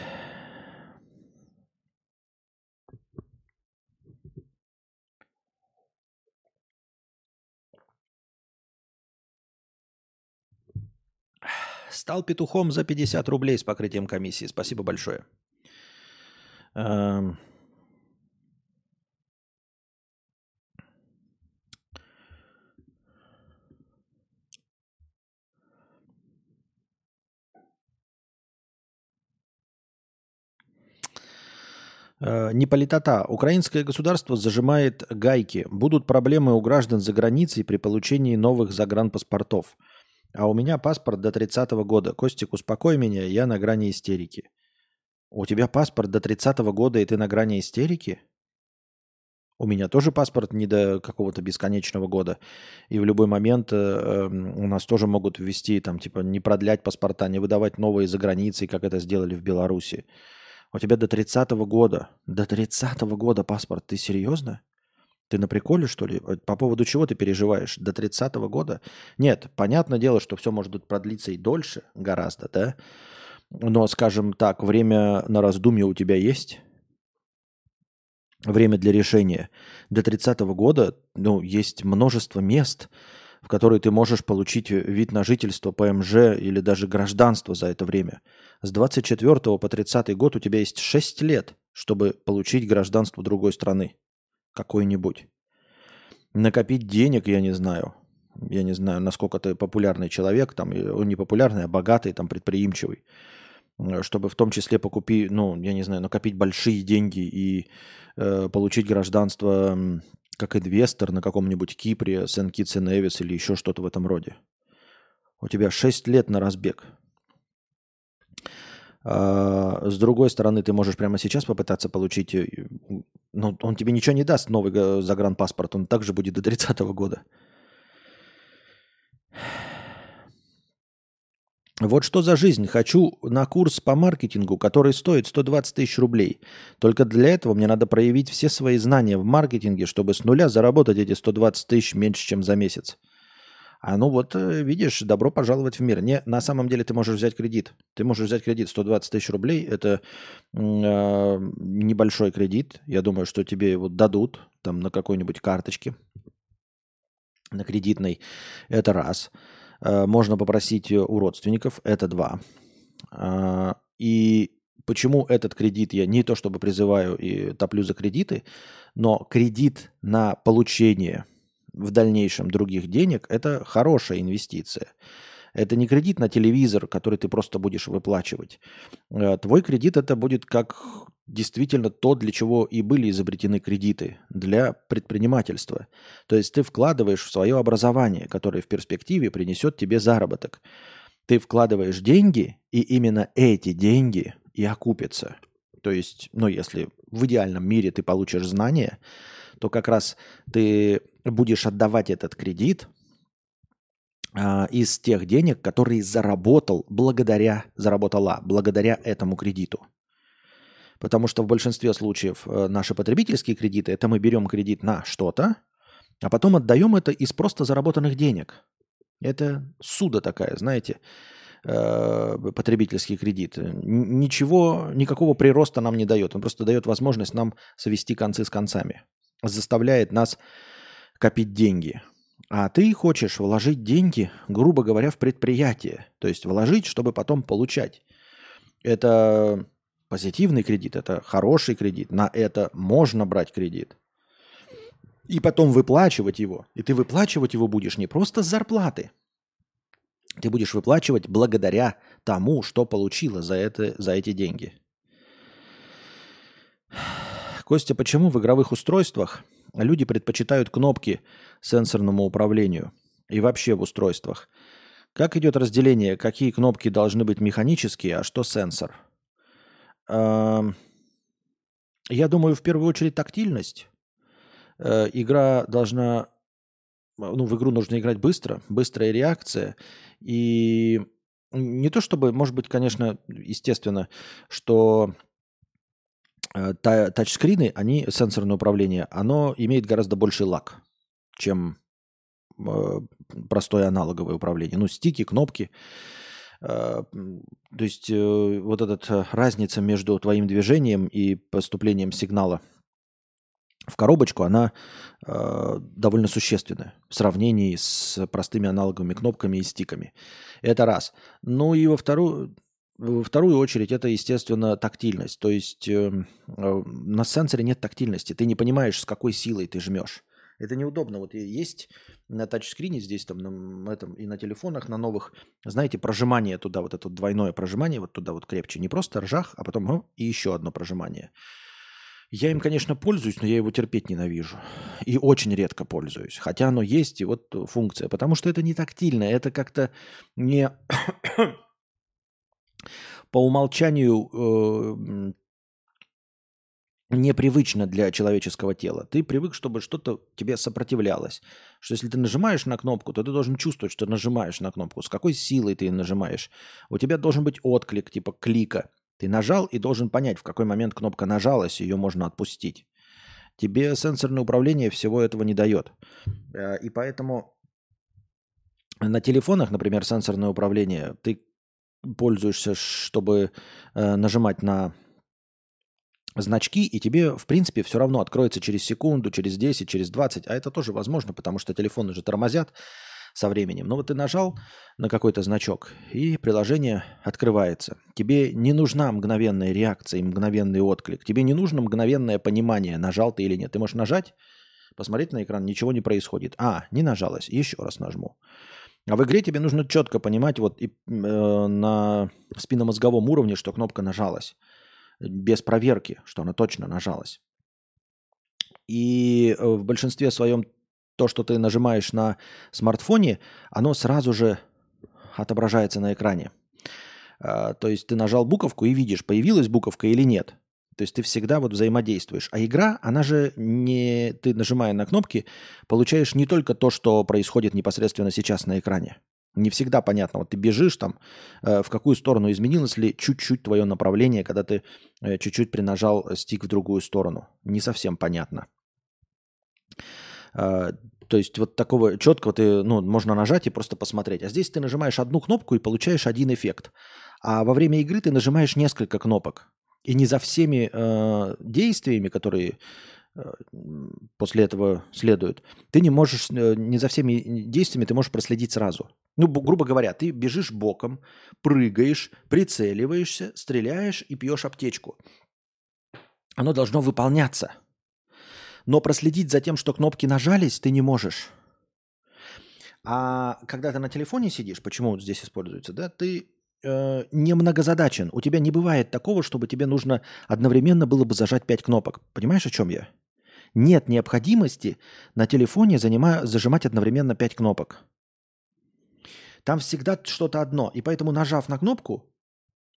Стал петухом за 50 рублей с покрытием комиссии. Спасибо большое. Эм. Э, не политота. Украинское государство зажимает гайки. Будут проблемы у граждан за границей при получении новых загранпаспортов. А у меня паспорт до 30 -го года. Костик, успокой меня, я на грани истерики. У тебя паспорт до 30 -го года, и ты на грани истерики? У меня тоже паспорт не до какого-то бесконечного года. И в любой момент э, эм, у нас тоже могут ввести, там, типа, не продлять паспорта, не выдавать новые за границей, как это сделали в Беларуси. У тебя до 30 -го года. До 30 -го года паспорт. Ты серьезно? Ты на приколе, что ли? По поводу чего ты переживаешь? До 30-го года? Нет, понятное дело, что все может продлиться и дольше гораздо, да? Но, скажем так, время на раздумье у тебя есть? Время для решения. До 30-го года ну, есть множество мест, в которые ты можешь получить вид на жительство, ПМЖ или даже гражданство за это время. С 24 по 30 год у тебя есть 6 лет, чтобы получить гражданство другой страны какой-нибудь. Накопить денег, я не знаю. Я не знаю, насколько ты популярный человек, там, он не популярный, а богатый, там, предприимчивый. Э, чтобы в том числе покупить, ну, я не знаю, накопить большие деньги и э, получить гражданство как инвестор на каком-нибудь Кипре, Сен-Китс и Невис или еще что-то в этом роде. У тебя 6 лет на разбег. А, с другой стороны, ты можешь прямо сейчас попытаться получить, э, ну, он тебе ничего не даст, новый загранпаспорт, он также будет до 30 -го года. Вот что за жизнь. Хочу на курс по маркетингу, который стоит 120 тысяч рублей. Только для этого мне надо проявить все свои знания в маркетинге, чтобы с нуля заработать эти 120 тысяч меньше, чем за месяц. А ну вот, э, видишь, добро пожаловать в мир. Не, на самом деле ты можешь взять кредит. Ты можешь взять кредит 120 тысяч рублей. Это э, небольшой кредит. Я думаю, что тебе его дадут там на какой-нибудь карточке, на кредитной. Это раз. Э, можно попросить у родственников. Это два. Э, и почему этот кредит я не то чтобы призываю и топлю за кредиты, но кредит на получение – в дальнейшем других денег, это хорошая инвестиция. Это не кредит на телевизор, который ты просто будешь выплачивать. Э, твой кредит это будет как действительно то, для чего и были изобретены кредиты, для предпринимательства. То есть ты вкладываешь в свое образование, которое в перспективе принесет тебе заработок. Ты вкладываешь деньги, и именно эти деньги и окупятся. То есть, ну, если в идеальном мире ты получишь знания, то как раз ты будешь отдавать этот кредит а, из тех денег, которые заработал благодаря, заработала благодаря этому кредиту. Потому что в большинстве случаев э, наши потребительские кредиты, это мы берем кредит на что-то, а потом отдаем это из просто заработанных денег. Это суда такая, знаете, э, потребительский кредит. Ничего, никакого прироста нам не дает. Он просто дает возможность нам свести концы с концами. Заставляет нас копить деньги. А ты хочешь вложить деньги, грубо говоря, в предприятие. То есть вложить, чтобы потом получать. Это позитивный кредит, это хороший кредит. На это можно брать кредит и потом выплачивать его. И ты выплачивать его будешь не просто с зарплаты. Ты будешь выплачивать благодаря тому, что получила за, это, за эти деньги. Костя, почему в игровых устройствах люди предпочитают кнопки сенсорному управлению и вообще в устройствах? Как идет разделение, какие кнопки должны быть механические, а что сенсор? Я думаю, в первую очередь тактильность. Э, игра должна, ну, в игру нужно играть быстро, быстрая реакция. И не то чтобы, может быть, конечно, естественно, что тачскрины, они, сенсорное управление, оно имеет гораздо больший лак, чем э, простое аналоговое управление. Ну, стики, кнопки. То есть вот эта разница между твоим движением и поступлением сигнала – в коробочку, она э, довольно существенная в сравнении с простыми аналоговыми кнопками и стиками. Это раз. Ну и во вторую, вторую очередь это, естественно, тактильность. То есть э, э, на сенсоре нет тактильности. Ты не понимаешь, с какой силой ты жмешь. Это неудобно. Вот есть на тачскрине здесь там на этом и на телефонах на новых, знаете, прожимание туда, вот это двойное прожимание вот туда вот крепче. Не просто ржах, а потом ну, и еще одно прожимание. Я им, конечно, пользуюсь, но я его терпеть ненавижу. И очень редко пользуюсь. Хотя оно есть, и вот функция. Потому что это не тактильно, это как-то не по умолчанию э, непривычно для человеческого тела. Ты привык, чтобы что-то тебе сопротивлялось. Что если ты нажимаешь на кнопку, то ты должен чувствовать, что нажимаешь на кнопку. С какой силой ты нажимаешь. У тебя должен быть отклик, типа клика. Ты нажал и должен понять, в какой момент кнопка нажалась, ее можно отпустить. Тебе сенсорное управление всего этого не дает. Э, и поэтому на телефонах, например, сенсорное управление, ты пользуешься, чтобы э, нажимать на значки, и тебе, в принципе, все равно откроется через секунду, через 10, через 20. А это тоже возможно, потому что телефоны же тормозят со временем. Но вот ты нажал на какой-то значок, и приложение открывается. Тебе не нужна мгновенная реакция и мгновенный отклик. Тебе не нужно мгновенное понимание, нажал ты или нет. Ты можешь нажать, посмотреть на экран, ничего не происходит. А, не нажалось, еще раз нажму. А в игре тебе нужно четко понимать вот и, э, на спинномозговом уровне, что кнопка нажалась. Без проверки, что она точно нажалась. И э, в большинстве своем то, что ты нажимаешь на смартфоне, оно сразу же отображается на экране. А, то есть ты нажал буковку и видишь, появилась буковка или нет. То есть ты всегда вот взаимодействуешь. А игра, она же не... Ты, нажимая на кнопки, получаешь не только то, что происходит непосредственно сейчас на экране. Не всегда понятно. Вот ты бежишь там, э, в какую сторону изменилось ли чуть-чуть твое направление, когда ты э, чуть-чуть принажал стик в другую сторону. Не совсем понятно. А, то есть вот такого четкого ты, ну, можно нажать и просто посмотреть. А здесь ты нажимаешь одну кнопку и получаешь один эффект. А во время игры ты нажимаешь несколько кнопок. И не за всеми э, действиями, которые э, после этого следуют, ты не можешь, э, не за всеми действиями ты можешь проследить сразу. Ну, грубо говоря, ты бежишь боком, прыгаешь, прицеливаешься, стреляешь и пьешь аптечку. Оно должно выполняться – но проследить за тем, что кнопки нажались, ты не можешь. А когда ты на телефоне сидишь, почему вот здесь используется, да, ты э, не многозадачен. У тебя не бывает такого, чтобы тебе нужно одновременно было бы зажать пять кнопок. Понимаешь, о чем я? Нет необходимости на телефоне занима, зажимать одновременно пять кнопок. Там всегда что-то одно. И поэтому, нажав на кнопку,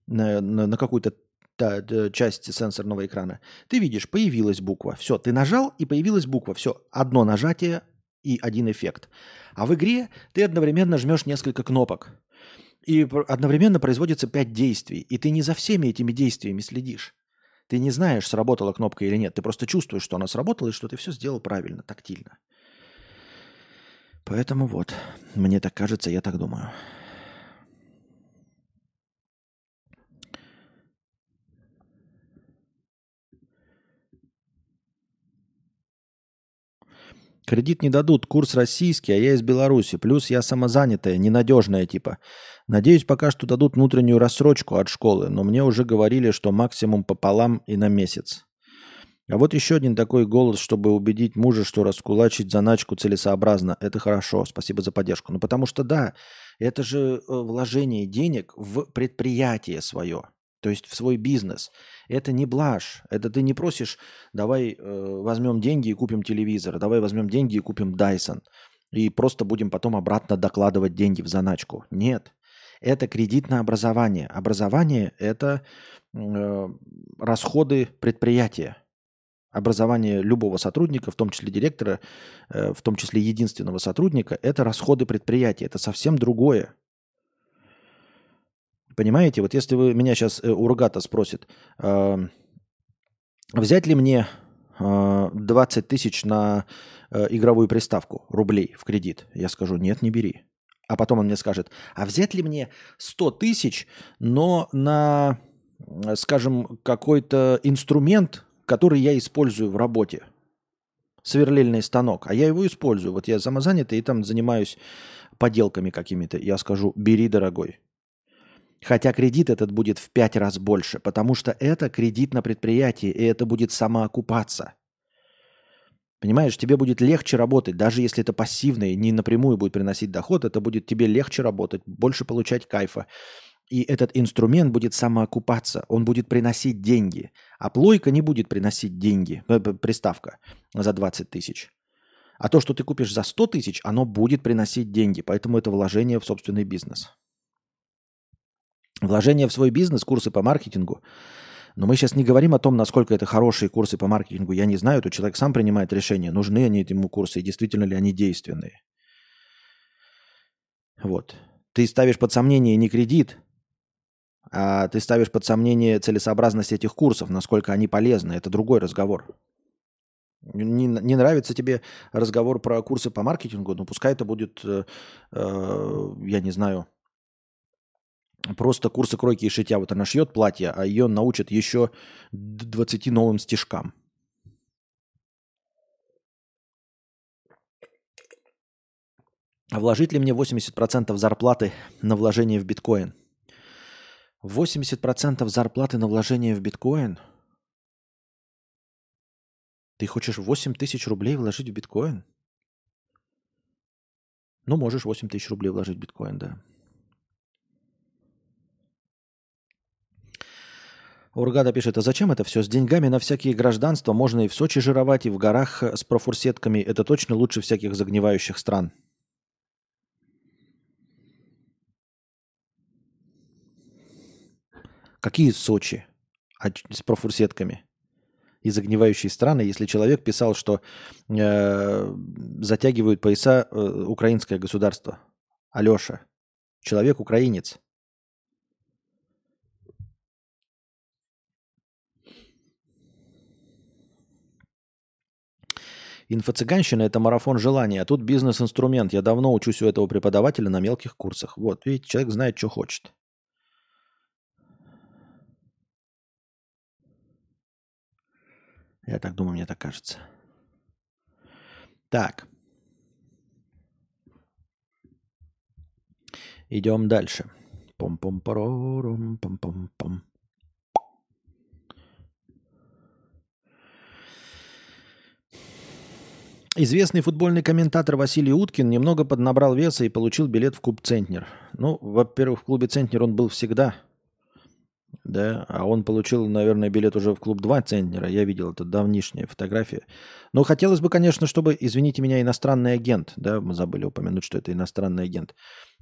на, на, на какую-то та, та, часть сенсорного экрана, ты видишь, появилась буква. Все, ты нажал, и появилась буква. Все, одно нажатие и один эффект. А в игре ты одновременно жмешь несколько кнопок. И одновременно производится пять действий. И ты не за всеми этими действиями следишь. Ты не знаешь, сработала кнопка или нет. Ты просто чувствуешь, что она сработала и что ты все сделал правильно, тактильно. Поэтому вот, мне так кажется, я так думаю. Кредит не дадут, курс российский, а я из Беларуси. Плюс я самозанятая, ненадежная типа. Надеюсь, пока что дадут внутреннюю рассрочку от школы, но мне уже говорили, что максимум пополам и на месяц. А вот еще один такой голос, чтобы убедить мужа, что раскулачить заначку целесообразно. Это хорошо, спасибо за поддержку. Ну потому что да, это же э, вложение денег в предприятие свое, то есть в свой бизнес. Это не блажь, это ты не просишь, давай э, возьмем деньги и купим телевизор, давай возьмем деньги и купим Dyson, и просто будем потом обратно докладывать деньги в заначку. Нет, это кредит на образование. Образование – это э, расходы предприятия образование любого сотрудника, в том числе директора, э, в том числе единственного сотрудника, это расходы предприятия, это совсем другое. Понимаете, вот если вы меня сейчас э, Ургата спросит, э, взять ли мне 20 тысяч на игровую приставку рублей в кредит, я скажу, нет, не бери. А потом он мне скажет, а взять ли мне 100 тысяч, но на, скажем, какой-то инструмент, который я использую в работе. Сверлильный станок. А я его использую. Вот я самозанятый и там занимаюсь поделками какими-то. Я скажу, бери, дорогой. Хотя кредит этот будет в пять раз больше, потому что это кредит на предприятие, и это будет самоокупаться. Понимаешь, тебе будет легче работать, даже если это пассивно и не напрямую будет приносить доход, это будет тебе легче работать, больше получать кайфа. И этот инструмент будет самоокупаться, он будет приносить деньги. А плойка не будет приносить деньги, э, приставка за 20 тысяч. А то, что ты купишь за 100 тысяч, оно будет приносить деньги. Поэтому это вложение в собственный бизнес. Вложение в свой бизнес, курсы по маркетингу. Но мы сейчас не говорим о том, насколько это хорошие курсы по маркетингу. Я не знаю, этот человек сам принимает решение, нужны они ему курсы и действительно ли они действенные. Вот. Ты ставишь под сомнение не кредит, а ты ставишь под сомнение целесообразность этих курсов, насколько они полезны. Это другой разговор. Не, не нравится тебе разговор про курсы по маркетингу, ну пускай это будет, э, э, я не знаю, просто курсы кройки и шитья. Вот она шьет платье, а ее научат еще 20 новым стежкам. А вложить ли мне 80% зарплаты на вложение в биткоин? 80% зарплаты на вложение в биткоин? Ты хочешь 8 тысяч рублей вложить в биткоин? Ну, можешь 8 тысяч рублей вложить в биткоин, да. Ургада пишет, а зачем это все? С деньгами на всякие гражданства можно и в Сочи жировать, и в горах с профурсетками. Это точно лучше всяких загнивающих стран. Какие Сочи? А с профурсетками? И загнивающие страны, если человек писал, что э, затягивают пояса э, украинское государство. Алеша. Человек украинец. Инфо-цыганщина – это марафон желания, а тут бизнес-инструмент. Я давно учусь у этого преподавателя на мелких курсах. Вот, видите, человек знает, что хочет. Я так думаю, мне так кажется. Так. Идем дальше. Пом-пом-парором, пом-пом-пом. Известный футбольный комментатор Василий Уткин немного поднабрал веса и получил билет в клуб «Центнер». Ну, во-первых, в клубе «Центнер» он был всегда – да, а он получил, наверное, билет уже в клуб 2 центнера, я видел это давнишняя фотография. Но хотелось бы, конечно, чтобы, извините меня, иностранный агент, да, мы забыли упомянуть, что это иностранный агент,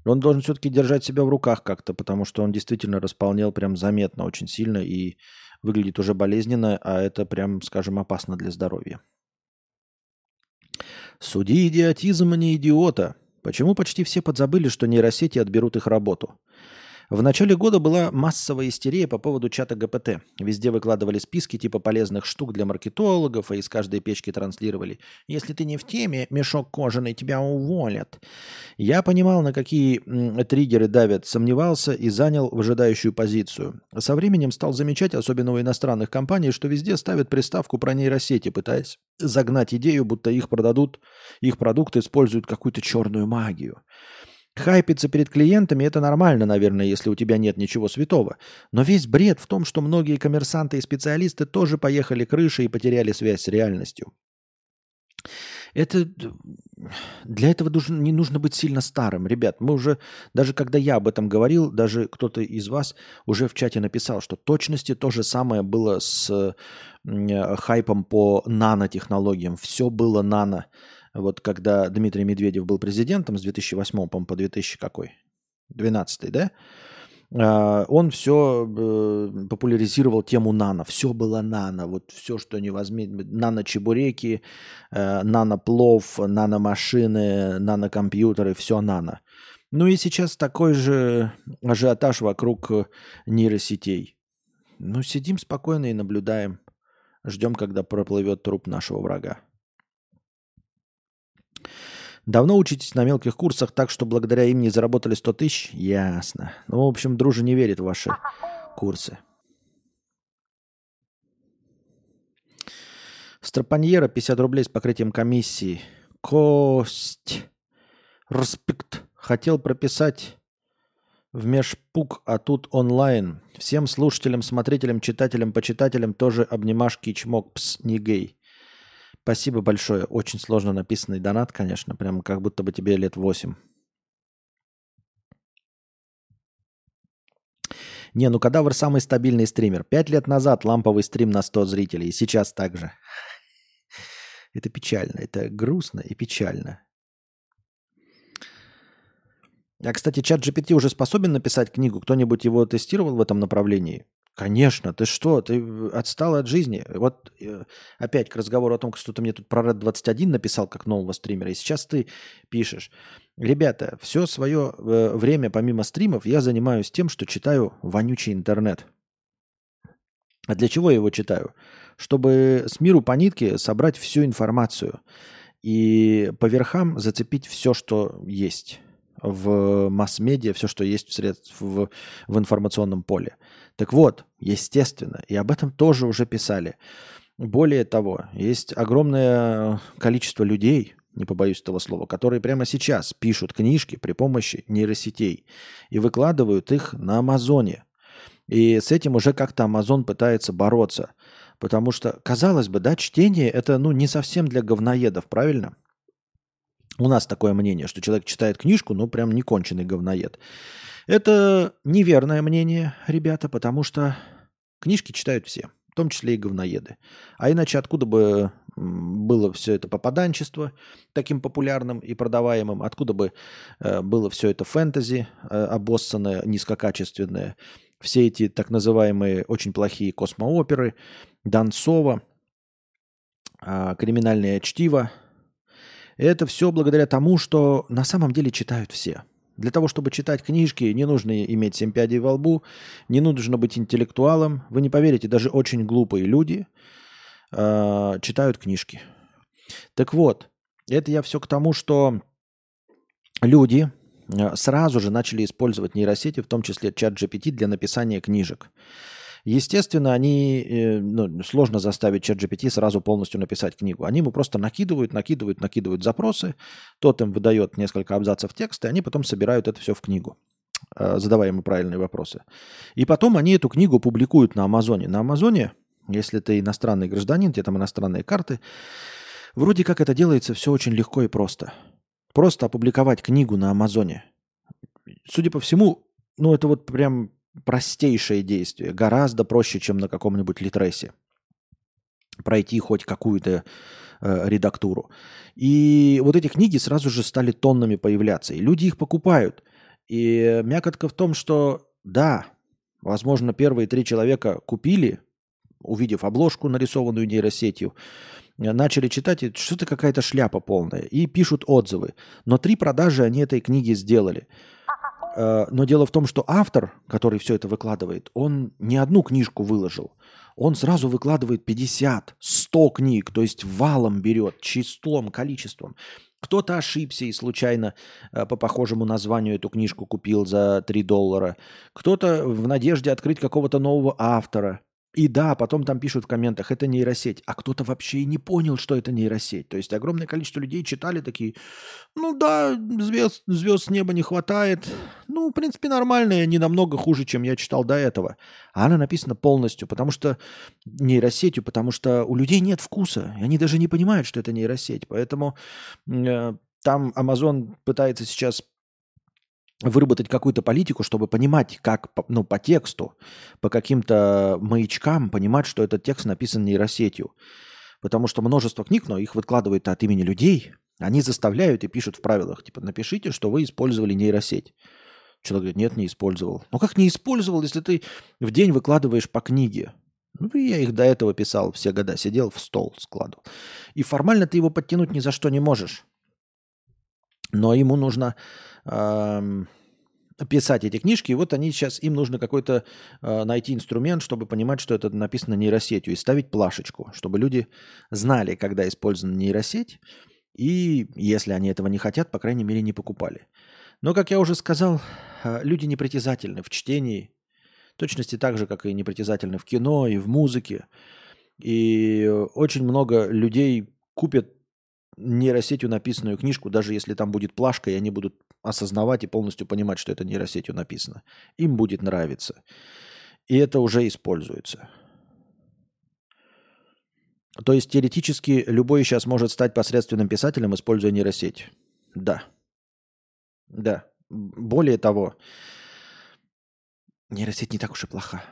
Он должен все-таки держать себя в руках как-то, потому что он действительно располнел прям заметно, очень сильно и выглядит уже болезненно, а это прям, скажем, опасно для здоровья. Суди идиотизм, а не идиота. Почему почти все подзабыли, что нейросети отберут их работу? В начале года была массовая истерия по поводу чата ГПТ. Везде выкладывали списки типа полезных штук для маркетологов, а из каждой печки транслировали. Если ты не в теме, мешок кожаный, тебя уволят. Я понимал, на какие триггеры давят, сомневался и занял выжидающую позицию. Со временем стал замечать, особенно у иностранных компаний, что везде ставят приставку про нейросети, пытаясь загнать идею, будто их продадут, их продукт используют какую-то черную магию. Хайпиться перед клиентами – это нормально, наверное, если у тебя нет ничего святого. Но весь бред в том, что многие коммерсанты и специалисты тоже поехали крышей и потеряли связь с реальностью. Это для этого не нужно быть сильно старым. Ребят, мы уже, даже когда я об этом говорил, даже кто-то из вас уже в чате написал, что точности то же самое было с хайпом по нанотехнологиям. Все было нано. Вот когда Дмитрий Медведев был президентом с 2008 по 2000 какой? 12 да? А, он все э, популяризировал тему нано. Все было нано. Вот все, что не возьми. Нано-чебуреки, э, нано-плов, нано-машины, нано-компьютеры, все нано. Ну и сейчас такой же ажиотаж вокруг нейросетей. Ну, сидим спокойно и наблюдаем. Ждем, когда проплывет труп нашего врага. Давно учитесь на мелких курсах так, что благодаря им не заработали 100 тысяч? Ясно. Ну, в общем, дружи не верит в ваши курсы. Страпаньера 50 рублей с покрытием комиссии. Кость. Респект. Хотел прописать в межпук, а тут онлайн. Всем слушателям, смотрителям, читателям, почитателям тоже обнимашки и чмок. Пс, не гей. Спасибо большое. Очень сложно написанный донат, конечно. Прям как будто бы тебе лет 8. Не, ну кадавр самый стабильный стример. Пять лет назад ламповый стрим на 100 зрителей, и сейчас так же. Это печально, это грустно и печально. А, кстати, чат GPT уже способен написать книгу? Кто-нибудь его тестировал в этом направлении? Конечно, ты что, ты отстал от жизни. Вот э, опять к разговору о том, что ты мне тут про Red 21 написал как нового стримера, и сейчас ты пишешь. Ребята, все свое э, время помимо стримов я занимаюсь тем, что читаю вонючий интернет. А для чего я его читаю? Чтобы с миру по нитке собрать всю информацию и по верхам зацепить все, что есть в масс-медиа, все, что есть в, средств, в, в информационном поле. Так вот, естественно, и об этом тоже уже писали. Более того, есть огромное количество людей, не побоюсь этого слова, которые прямо сейчас пишут книжки при помощи нейросетей и выкладывают их на Амазоне. И с этим уже как-то Амазон пытается бороться. Потому что, казалось бы, да, чтение это ну, не совсем для говноедов, правильно? У нас такое мнение, что человек читает книжку, ну прям не конченый говноед. Это неверное мнение, ребята, потому что книжки читают все, в том числе и говноеды. А иначе откуда бы было все это попаданчество таким популярным и продаваемым, откуда бы э, было все это фэнтези э, обоссанное, низкокачественное, все эти так называемые очень плохие космооперы, Донцова, э, криминальное чтиво. Это все благодаря тому, что на самом деле читают все – для того, чтобы читать книжки, не нужно иметь семь пядей во лбу, не нужно быть интеллектуалом. Вы не поверите, даже очень глупые люди э, читают книжки. Так вот, это я все к тому, что люди а, сразу же начали использовать нейросети, в том числе чат GPT, для написания книжек. Естественно, они, э, ну, сложно заставить чат GPT сразу полностью написать книгу. Они ему просто накидывают, накидывают, накидывают запросы, тот им выдает несколько абзацев текста, и они потом собирают это все в книгу э, задавая ему правильные вопросы. И потом они эту книгу публикуют на Амазоне. На Амазоне, если ты иностранный гражданин, тебе там иностранные карты, вроде как это делается все очень легко и просто. Просто опубликовать книгу на Амазоне. Судя по всему, ну это вот прям простейшее действие, гораздо проще, чем на каком-нибудь литресе пройти хоть какую-то э, редактуру. И вот эти книги сразу же стали тоннами появляться. И люди их покупают. И мякотка в том, что да, возможно, первые три человека купили, увидев обложку, нарисованную нейросетью, начали читать, и что-то какая-то шляпа полная, и пишут отзывы. Но три продажи они этой книги сделали. Э, но дело в том, что автор, который все это выкладывает, он не одну книжку выложил. Он сразу выкладывает 50, 100 книг, то есть валом берет, числом, количеством. Кто-то ошибся и случайно э, по похожему названию эту книжку купил за 3 доллара. Кто-то в надежде открыть какого-то нового автора. И да, потом там пишут в комментах, это нейросеть. А кто-то вообще и не понял, что это нейросеть. То есть огромное количество людей читали такие, ну да, звезд, звезд с неба не хватает. Ну, в принципе, нормальная, не намного хуже, чем я читал до этого. А она написана полностью, потому что нейросетью, потому что у людей нет вкуса. И они даже не понимают, что это нейросеть. Поэтому э, там Amazon пытается сейчас выработать какую-то политику, чтобы понимать, как ну, по тексту, по каким-то маячкам понимать, что этот текст написан нейросетью. Потому что множество книг, но их выкладывают от имени людей, они заставляют и пишут в правилах, типа, напишите, что вы использовали нейросеть. Человек говорит, нет, не использовал. Ну как не использовал, если ты в день выкладываешь по книге? Ну, я их до этого писал все года, сидел в стол, складывал. И формально ты его подтянуть ни за что не можешь. Но ему нужно э, писать эти книжки, и вот они сейчас, им нужно какой-то э, найти инструмент, чтобы понимать, что это написано нейросетью, и ставить плашечку, чтобы люди знали, когда использована нейросеть, и если они этого не хотят, по крайней мере, не покупали. Но, как я уже сказал, э, люди непритязательны в чтении, точности так же, как и непритязательны в кино и в музыке. И очень много людей купят нейросетью написанную книжку, даже если там будет плашка, и они будут осознавать и полностью понимать, что это нейросетью написано. Им будет нравиться. И это уже используется. То есть теоретически любой сейчас может стать посредственным писателем, используя нейросеть. Да. Да. Более того, нейросеть не так уж и плоха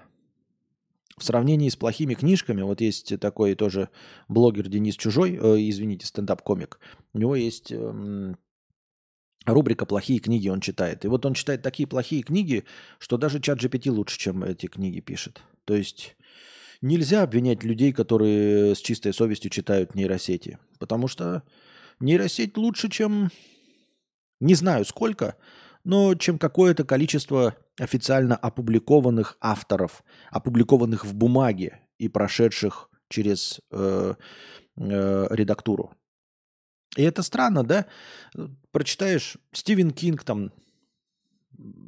в сравнении с плохими книжками, вот есть такой тоже блогер Денис Чужой, э, извините, стендап-комик, у него есть э, рубрика «Плохие книги» он читает. И вот он читает такие плохие книги, что даже чат GPT лучше, чем эти книги пишет. То есть нельзя обвинять людей, которые с чистой совестью читают нейросети, потому что нейросеть лучше, чем не знаю сколько, но чем какое-то количество официально опубликованных авторов, опубликованных в бумаге и прошедших через э, э, редактуру. И это странно, да? Прочитаешь, Стивен Кинг там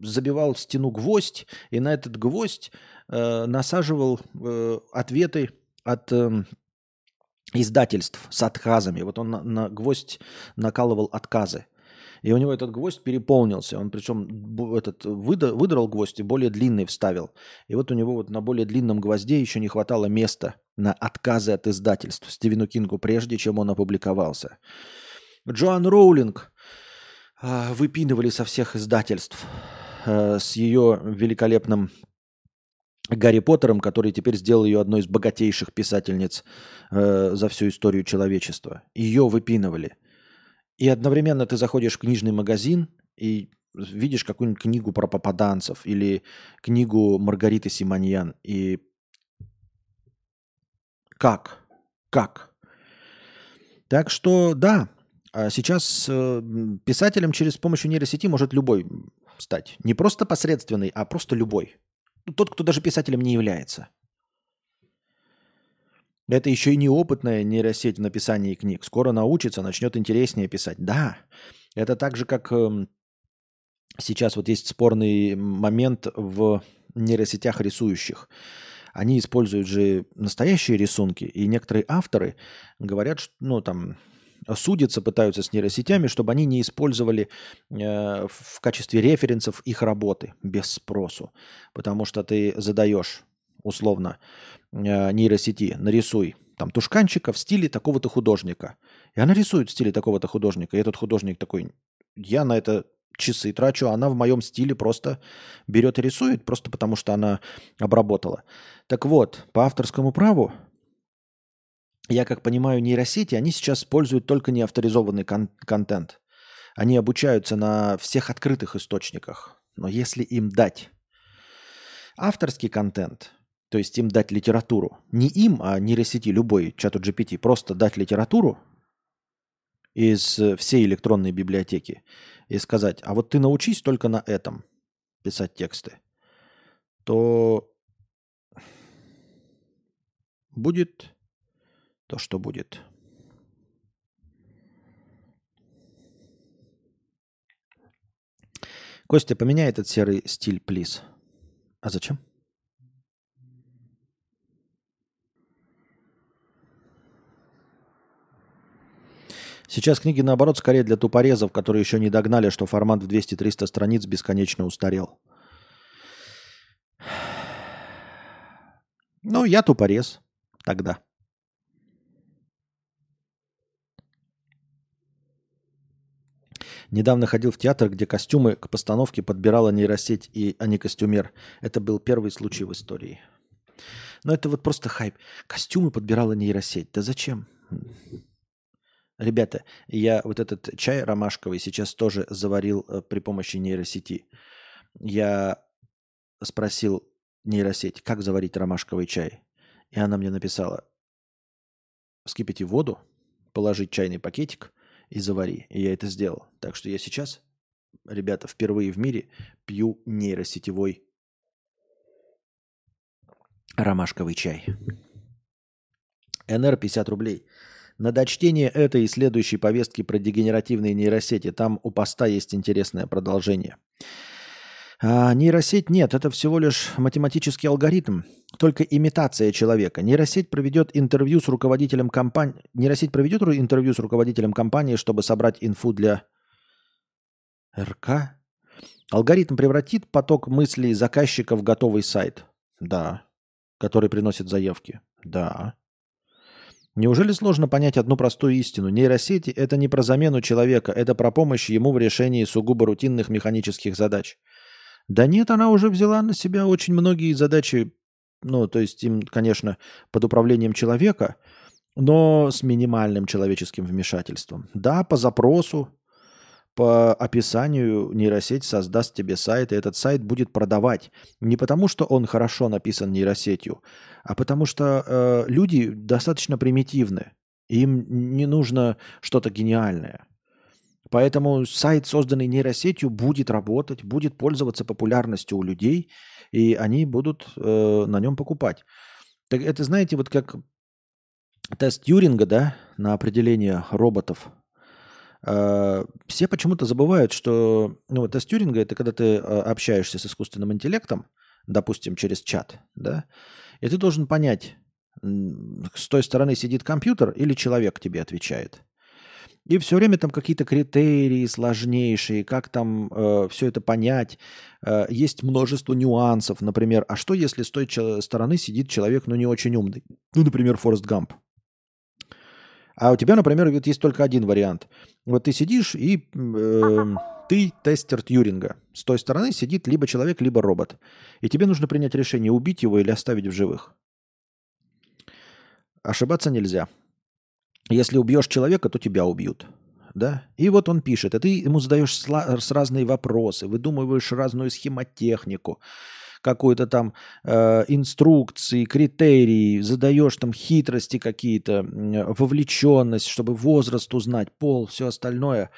забивал в стену гвоздь, и на этот гвоздь э, насаживал э, ответы от э, издательств с отказами. Вот он на, на гвоздь накалывал отказы. И у него этот гвоздь переполнился. Он причем этот выдрал гвоздь и более длинный вставил. И вот у него вот на более длинном гвозде еще не хватало места на отказы от издательств Стивену Кингу, прежде чем он опубликовался. Джоан Роулинг э, выпинывали со всех издательств э, с ее великолепным Гарри Поттером, который теперь сделал ее одной из богатейших писательниц э, за всю историю человечества. Ее выпинывали – и одновременно ты заходишь в книжный магазин и видишь какую-нибудь книгу про попаданцев или книгу Маргариты Симоньян. И как? Как? Так что да, а сейчас э, писателем через помощью нейросети может любой стать. Не просто посредственный, а просто любой. Тот, кто даже писателем не является. Это еще и неопытная нейросеть в написании книг. Скоро научится, начнет интереснее писать. Да, это так же, как э, сейчас вот есть спорный момент в нейросетях рисующих. Они используют же настоящие рисунки, и некоторые авторы говорят, что, ну, там, судятся, пытаются с нейросетями, чтобы они не использовали э, в качестве референсов их работы без спросу. Потому что ты задаешь условно Э, нейросети, нарисуй там тушканчика в стиле такого-то художника. И она рисует в стиле такого-то художника. И этот художник такой, я на это часы трачу, а она в моем стиле просто берет и рисует, просто потому что она обработала. Так вот, по авторскому праву, я как понимаю, нейросети, они сейчас используют только неавторизованный кон- контент. Они обучаются на всех открытых источниках. Но если им дать авторский контент, то есть им дать литературу, не им, а нейросети, любой чату GPT, просто дать литературу из всей электронной библиотеки и сказать, а вот ты научись только на этом писать тексты, то будет то, что будет. Костя, поменяй этот серый стиль, плиз. А зачем? Сейчас книги, наоборот, скорее для тупорезов, которые еще не догнали, что формат в 200-300 страниц бесконечно устарел. Ну, я тупорез тогда. Недавно ходил в театр, где костюмы к постановке подбирала нейросеть, и, а не костюмер. Это был первый случай в истории. Но это вот просто хайп. Костюмы подбирала нейросеть. Да зачем? Ребята, я вот этот чай ромашковый сейчас тоже заварил э, при помощи нейросети. Я спросил нейросеть, как заварить ромашковый чай. И она мне написала, вскипяти воду, положить чайный пакетик, и завари. И я это сделал. Так что я сейчас, ребята, впервые в мире пью нейросетевой ромашковый чай. НР 50 рублей. На дочтение этой и следующей повестки про дегенеративные нейросети. Там у поста есть интересное продолжение. А нейросеть нет, это всего лишь математический алгоритм, только имитация человека. Нейросеть проведет интервью с руководителем компании. Нейросеть проведет интервью с руководителем компании, чтобы собрать инфу для РК. Алгоритм превратит поток мыслей заказчика в готовый сайт. Да. Который приносит заявки. Да. Неужели сложно понять одну простую истину? Нейросети – это не про замену человека, это про помощь ему в решении сугубо рутинных механических задач – да нет, она уже взяла на себя очень многие задачи, ну, то есть им, конечно, под управлением человека, но с минимальным человеческим вмешательством. Да, по запросу, по описанию нейросеть создаст тебе сайт, и этот сайт будет продавать. Не потому, что он хорошо написан нейросетью, а потому что э, люди достаточно примитивны. Им не нужно что-то гениальное. Поэтому сайт, созданный нейросетью, будет работать, будет пользоваться популярностью у людей, и они будут э, на нем покупать. Так это, знаете, вот как тест Тьюринга, да, на определение роботов. Э, все почему-то забывают, что ну, тест Тьюринга это когда ты э, общаешься с искусственным интеллектом, допустим, через чат, да, и ты должен понять, с той стороны сидит компьютер или человек тебе отвечает. И все время там какие-то критерии сложнейшие, как там э, все это понять. Э, есть множество нюансов. Например, а что если с той стороны сидит человек, ну, не очень умный? Ну, например, Форест Гамп. А у тебя, например, вот есть только один вариант. Вот ты сидишь, и э, ты тестер Тьюринга. С той стороны сидит либо человек, либо робот. И тебе нужно принять решение, убить его или оставить в живых. Ошибаться нельзя. Если убьешь человека, то тебя убьют. Да? И вот он пишет, а ты ему задаешь с разные вопросы, выдумываешь разную схемотехнику, какую-то там э, инструкции, критерии, задаешь там хитрости какие-то, вовлеченность, чтобы возраст узнать, пол, все остальное.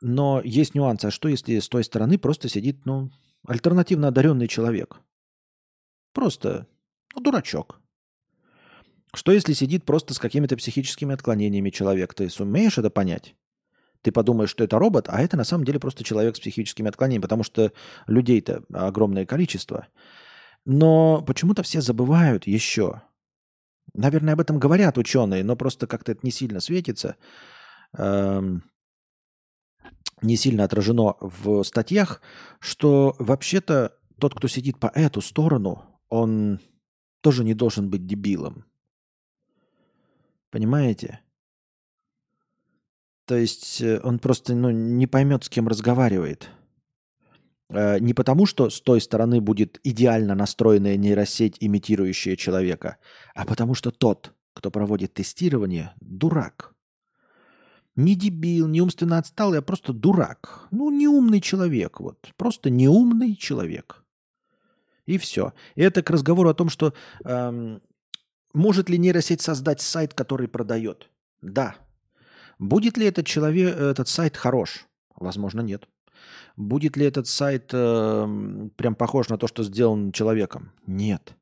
Но есть нюансы. А что, если с той стороны просто сидит, ну, альтернативно одаренный человек? Просто, ну, дурачок. Что если сидит просто с какими-то психическими отклонениями человек? Ты сумеешь это понять? Ты подумаешь, что это робот, а это на самом деле просто человек с психическими отклонениями, потому что людей-то огромное количество. Но почему-то все забывают еще. Наверное, об этом говорят ученые, но просто как-то это не сильно светится, эм, не сильно отражено в статьях, что вообще-то тот, кто сидит по эту сторону, он тоже не должен быть дебилом. Понимаете? То есть э, он просто ну, не поймет, с кем разговаривает. Э, не потому, что с той стороны будет идеально настроенная нейросеть, имитирующая человека, а потому что тот, кто проводит тестирование, дурак. Не дебил, не умственно отсталый, а просто дурак. Ну, неумный человек, вот. Просто неумный человек. И все. И это к разговору о том, что эм, может ли нейросеть создать сайт, который продает? Да. Будет ли этот, человек, этот сайт хорош? Возможно, нет. Будет ли этот сайт э, прям похож на то, что сделан человеком? Нет.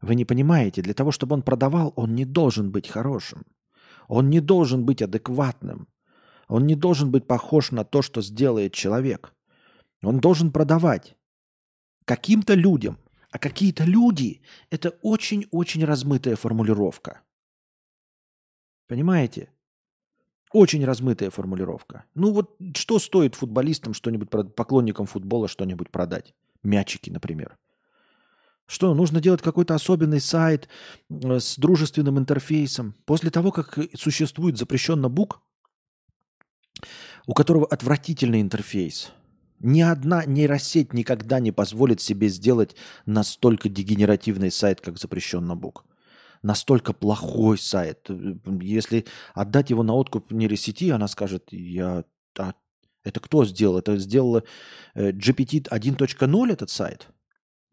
Вы не понимаете, для того, чтобы он продавал, он не должен быть хорошим. Он не должен быть адекватным. Он не должен быть похож на то, что сделает человек. Он должен продавать каким-то людям. А какие-то люди – это очень-очень размытая формулировка. Понимаете? Очень размытая формулировка. Ну вот что стоит футболистам что-нибудь, поклонникам футбола что-нибудь продать? Мячики, например. Что, нужно делать какой-то особенный сайт э, с дружественным интерфейсом. После того, как существует запрещенный бук, у которого отвратительный интерфейс. Ни одна нейросеть никогда не позволит себе сделать настолько дегенеративный сайт, как запрещенный бук. Настолько плохой сайт. Если отдать его на откуп нейросети, она скажет, я... А, это кто сделал? Это сделала э, GPT 1.0 этот сайт?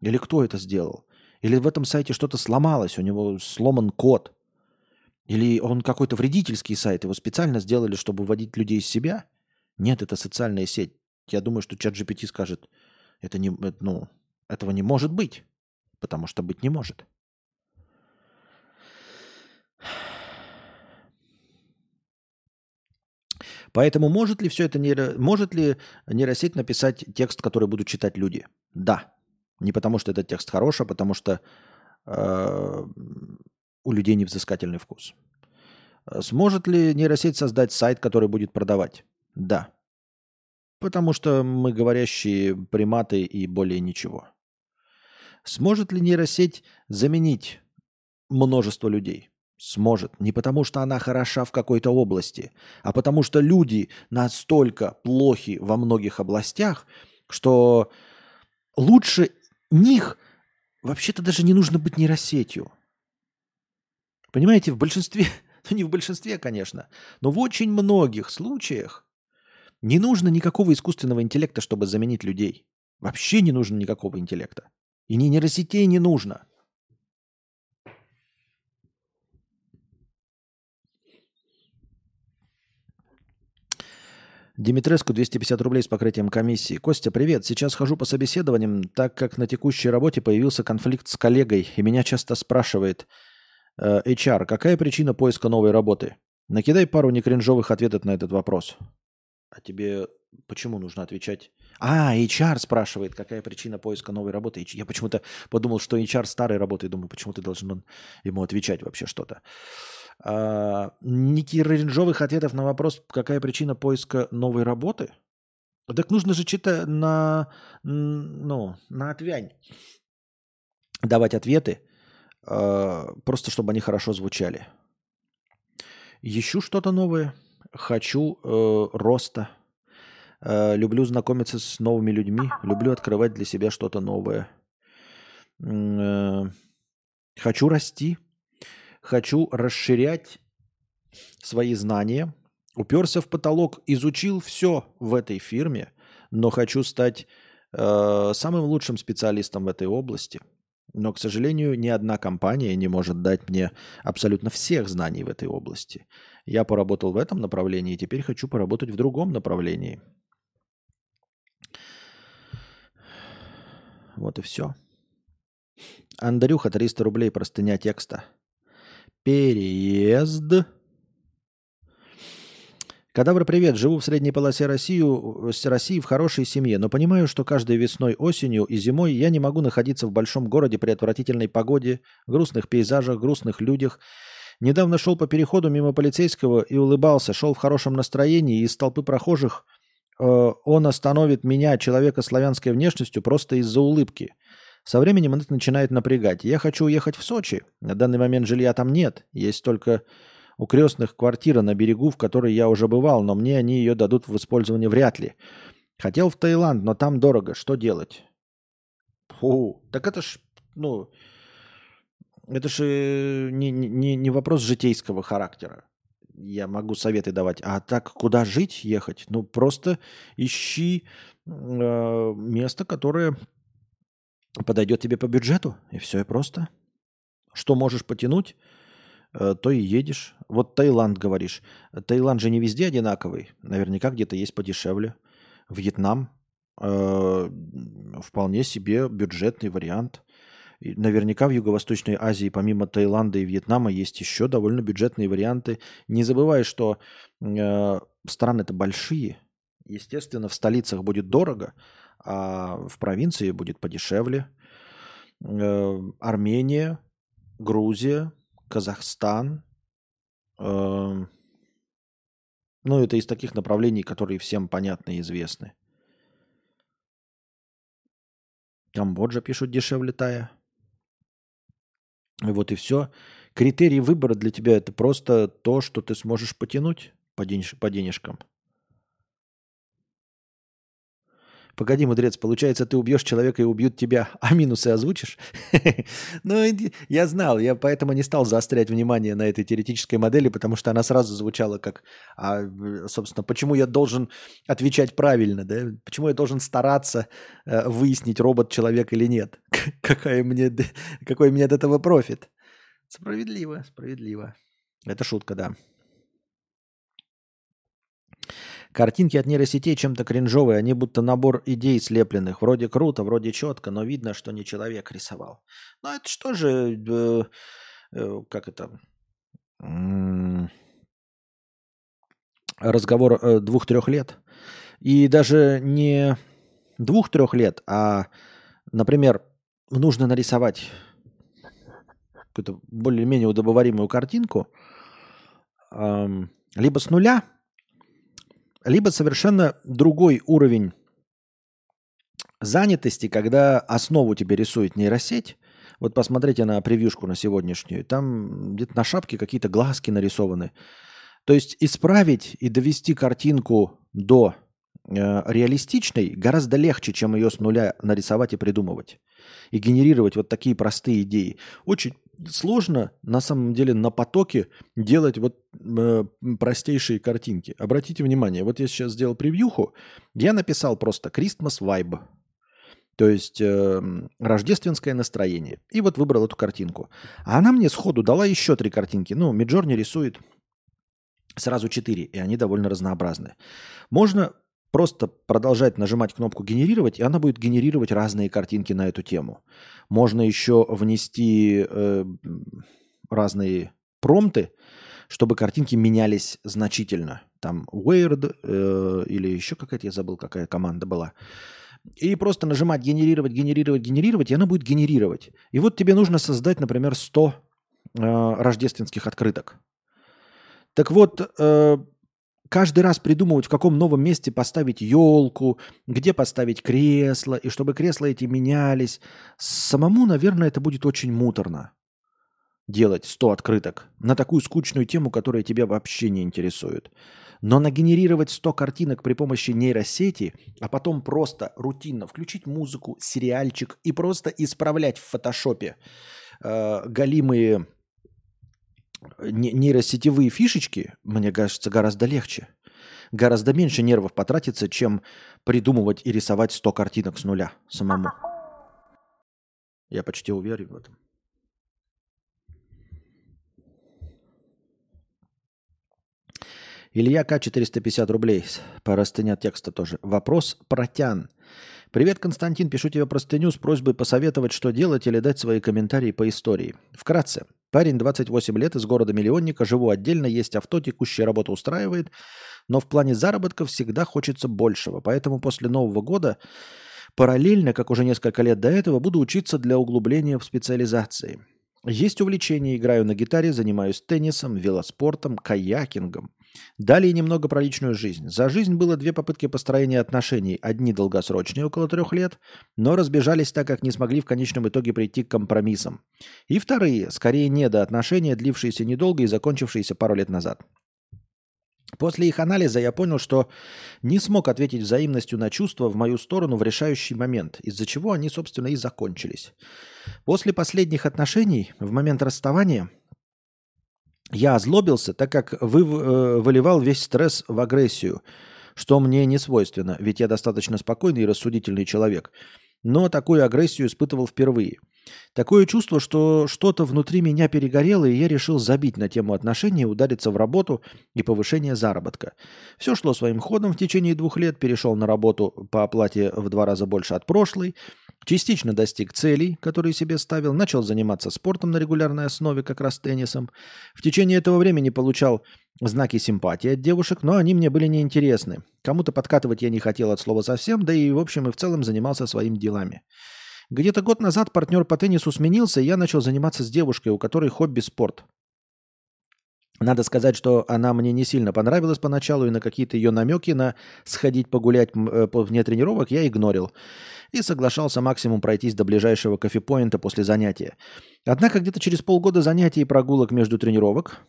Или кто это сделал? Или в этом сайте что-то сломалось, у него сломан код? Или он какой-то вредительский сайт, его специально сделали, чтобы вводить людей из себя? Нет, это социальная сеть. Я думаю, что чат GPT скажет, это не, ну, этого не может быть, потому что быть не может. Поэтому может ли все это нейро... может ли нейросеть написать текст, который будут читать люди? Да. Не потому, что этот текст хороший, а потому что э, у людей невзыскательный вкус. Сможет ли нейросеть создать сайт, который будет продавать? Да. Потому что мы говорящие приматы и более ничего. Сможет ли нейросеть заменить множество людей? Сможет. Не потому, что она хороша в какой-то области, а потому что люди настолько плохи во многих областях, что лучше них вообще-то даже не нужно быть нейросетью. Понимаете, в большинстве, ну не в большинстве, конечно, но в очень многих случаях не нужно никакого искусственного интеллекта, чтобы заменить людей. Вообще не нужно никакого интеллекта. И ни нейросетей не нужно. Димитреску 250 рублей с покрытием комиссии. Костя, привет. Сейчас хожу по собеседованиям, так как на текущей работе появился конфликт с коллегой, и меня часто спрашивает э, HR, какая причина поиска новой работы? Накидай пару некринжовых ответов на этот вопрос. А тебе почему нужно отвечать? А, HR спрашивает, какая причина поиска новой работы. Я почему-то подумал, что HR старой работы, думаю, почему ты должен ему отвечать вообще что-то. А, рейнджовых ответов на вопрос, какая причина поиска новой работы? Так нужно же что-то на, ну, на отвянь давать ответы, а, просто чтобы они хорошо звучали. Ищу что-то новое, хочу э, роста, э, люблю знакомиться с новыми людьми, люблю открывать для себя что-то новое. Э, хочу расти, хочу расширять свои знания, уперся в потолок, изучил все в этой фирме, но хочу стать э, самым лучшим специалистом в этой области. Но, к сожалению, ни одна компания не может дать мне абсолютно всех знаний в этой области. Я поработал в этом направлении, и теперь хочу поработать в другом направлении. Вот и все. Андрюха, 300 рублей, простыня текста. Переезд. Кадавр, привет. Живу в средней полосе России, России в хорошей семье, но понимаю, что каждой весной, осенью и зимой я не могу находиться в большом городе при отвратительной погоде, грустных пейзажах, грустных людях. Недавно шел по переходу мимо полицейского и улыбался, шел в хорошем настроении, и из толпы прохожих э, он остановит меня, человека славянской внешностью, просто из-за улыбки – со временем это начинает напрягать. Я хочу уехать в Сочи. На данный момент жилья там нет. Есть только у крестных квартира на берегу, в которой я уже бывал, но мне они ее дадут в использование вряд ли. Хотел в Таиланд, но там дорого. Что делать? Фу, так это ж, ну, это же не, не, не вопрос житейского характера. я могу советы давать. А так, куда жить, ехать? Ну, просто ищи э, место, которое подойдет тебе по бюджету. И все, и просто. Что можешь потянуть, э, то и едешь. Вот Таиланд, говоришь. Таиланд же не везде одинаковый. Наверняка где-то есть подешевле. Вьетнам э, вполне себе бюджетный вариант. Наверняка в Юго-Восточной Азии, помимо Таиланда и Вьетнама, есть еще довольно бюджетные варианты. Не забывай, что э, страны-то большие. Естественно, в столицах будет дорого, а в провинции будет подешевле. Э, Армения, Грузия, Казахстан. Э, ну, это из таких направлений, которые всем понятны и известны. Камбоджа пишут дешевле Тая. Вот и все. Критерий выбора для тебя это просто то, что ты сможешь потянуть по, денеж по денежкам. Погоди, мудрец, получается, ты убьешь человека и убьют тебя, а минусы озвучишь? Ну, я знал, я поэтому не стал заострять внимание на этой теоретической модели, потому что она сразу звучала как, а, собственно, почему я должен отвечать правильно, да? Почему я должен стараться э, выяснить, робот человек или нет? Какая мне, какой мне от этого профит? Справедливо, справедливо. Это шутка, да. Картинки от нейросетей чем-то кринжовые, они будто набор идей слепленных. Вроде круто, вроде четко, но видно, что не человек рисовал. Ну это что же, э, э, как это, разговор э, двух-трех лет. И даже не двух-трех лет, а, например, нужно нарисовать какую-то более-менее удобоваримую картинку, э, либо с нуля – либо совершенно другой уровень занятости, когда основу тебе рисует нейросеть. Вот посмотрите на превьюшку на сегодняшнюю. Там где-то на шапке какие-то глазки нарисованы. То есть исправить и довести картинку до э, реалистичной гораздо легче, чем ее с нуля нарисовать и придумывать. И генерировать вот такие простые идеи. Очень сложно на самом деле на потоке делать вот э, простейшие картинки. Обратите внимание, вот я сейчас сделал превьюху, я написал просто Christmas Vibe, то есть э, рождественское настроение. И вот выбрал эту картинку. А она мне сходу дала еще три картинки. Ну, Миджорни рисует сразу четыре, и они довольно разнообразные. Можно просто продолжать нажимать кнопку «Генерировать», и она будет генерировать разные картинки на эту тему. Можно еще внести э, разные промты, чтобы картинки менялись значительно. Там Weird э, или еще какая-то, я забыл, какая команда была. И просто нажимать «Генерировать», «Генерировать», «Генерировать», и она будет генерировать. И вот тебе нужно создать, например, 100 э, рождественских открыток. Так вот, э, каждый раз придумывать, в каком новом месте поставить елку, где поставить кресло, и чтобы кресла эти менялись. Самому, наверное, это будет очень муторно делать 100 открыток на такую скучную тему, которая тебя вообще не интересует. Но нагенерировать 100 картинок при помощи нейросети, а потом просто рутинно включить музыку, сериальчик и просто исправлять в фотошопе э, галимые нейросетевые фишечки, мне кажется, гораздо легче. Гораздо меньше нервов потратится, чем придумывать и рисовать 100 картинок с нуля самому. Я почти уверен в этом. Илья К. 450 рублей. Простыня текста тоже. Вопрос протян. Привет, Константин. Пишу тебе простыню с просьбой посоветовать, что делать или дать свои комментарии по истории. Вкратце. Парень 28 лет из города-миллионника, живу отдельно, есть авто, текущая работа устраивает, но в плане заработка всегда хочется большего. Поэтому после Нового года параллельно, как уже несколько лет до этого, буду учиться для углубления в специализации. Есть увлечение, играю на гитаре, занимаюсь теннисом, велоспортом, каякингом. Далее немного про личную жизнь. За жизнь было две попытки построения отношений. Одни долгосрочные, около трех лет, но разбежались так, как не смогли в конечном итоге прийти к компромиссам. И вторые, скорее недоотношения, длившиеся недолго и закончившиеся пару лет назад. После их анализа я понял, что не смог ответить взаимностью на чувства в мою сторону в решающий момент, из-за чего они, собственно, и закончились. После последних отношений, в момент расставания, Я озлобился, так как вы, э, выливал весь стресс в агрессию, что мне не свойственно, ведь я достаточно спокойный и рассудительный человек. Но такую агрессию испытывал впервые. Такое чувство, что что-то внутри меня перегорело, и я решил забить на тему отношений, удариться в работу и повышение заработка. Все шло своим ходом в течение двух лет, перешел на работу по оплате в два раза больше от прошлой, частично достиг целей, которые себе ставил, начал заниматься спортом на регулярной основе, как раз теннисом. В течение этого времени получал знаки симпатии от девушек, но они мне были неинтересны. Кому-то подкатывать я не хотел от слова совсем, да и в общем и в целом занимался своими делами. Где-то год назад партнер по теннису сменился, и я начал заниматься с девушкой, у которой хобби спорт. Надо сказать, что она мне не сильно понравилась поначалу, и на какие-то ее намеки на сходить погулять э, вне тренировок я игнорил. И соглашался максимум пройтись до ближайшего кофепоинта после занятия. Однако где-то через полгода занятий и прогулок между тренировок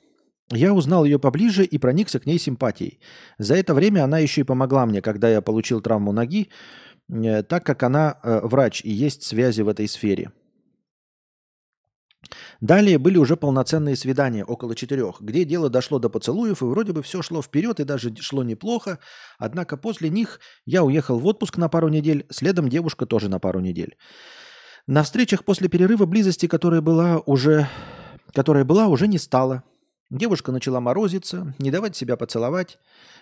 я узнал ее поближе и проникся к ней симпатией. За это время она еще и помогла мне, когда я получил травму ноги, Э, так как она э, врач и есть связи в этой сфере. Далее были уже полноценные свидания, около четырех, где дело дошло до поцелуев, и вроде бы все шло вперед, и даже шло неплохо. Однако после них я уехал в отпуск на пару недель, следом девушка тоже на пару недель. На встречах после перерыва близости, которая была уже, которая была, уже не стало. Девушка начала морозиться, не давать себя поцеловать,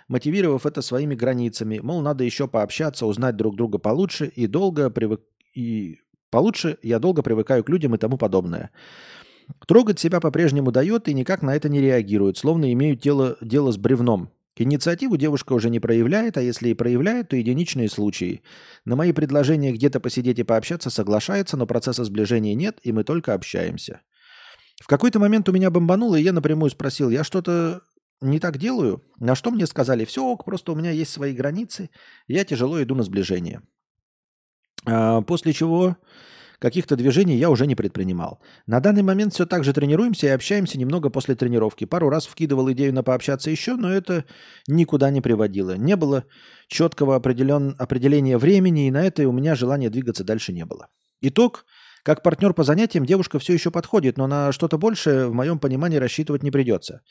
мотивировав это своими границами, мол, надо еще пообщаться, узнать друг друга получше и долго привык... и получше я долго привыкаю к людям и тому подобное. Трогать себя по-прежнему дает и никак на это не реагирует, словно имеют дело, дело с бревном. Инициативу девушка уже не проявляет, а если и проявляет, то единичные случаи. На мои предложения где-то посидеть и пообщаться соглашается, но процесса сближения нет, и мы только общаемся. В какой-то момент у меня бомбануло, и я напрямую спросил, я что-то не так делаю? На что мне сказали, все ок, просто у меня есть свои границы, я тяжело иду на сближение. А, после чего каких-то движений я уже не предпринимал. На данный момент все так же тренируемся и общаемся немного после тренировки. Пару раз вкидывал идею на пообщаться еще, но это никуда не приводило. Не было четкого определен... определения времени, и на это у меня желания двигаться дальше не было. Итог – как партнер по занятиям девушка все еще подходит, но на что-то большее, в моем понимании, рассчитывать не придется.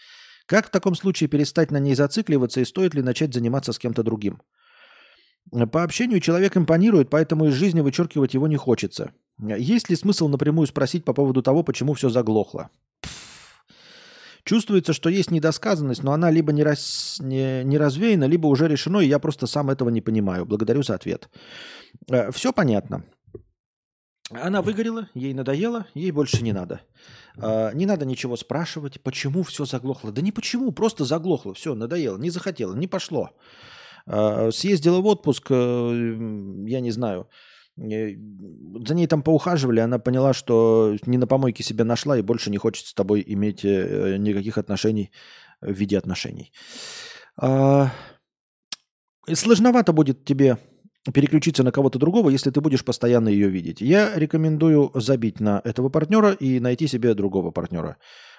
Как в таком случае перестать на ней зацикливаться и стоит ли начать заниматься с кем-то другим? По общению человек импонирует, поэтому из жизни вычеркивать его не хочется. Есть ли смысл напрямую спросить по поводу того, почему все заглохло? Чувствуется, что есть недосказанность, но она либо не, рас... не, не развеяна, либо уже решено, и я просто сам этого не понимаю. Благодарю за ответ. Э, все понятно. Она выгорела, ей надоело, ей больше не надо. А, не надо ничего спрашивать, почему все заглохло. Да не почему, просто заглохло, все, надоело, не захотело, не пошло. А, съездила в отпуск, э, я не знаю, э, за ней там поухаживали, она поняла, что не на помойке себя нашла и больше не хочет с тобой иметь э, никаких отношений в виде отношений. А, сложновато будет тебе переключиться на кого-то другого, если ты будешь постоянно ее видеть. Я рекомендую забить на этого партнера и найти себе другого партнера.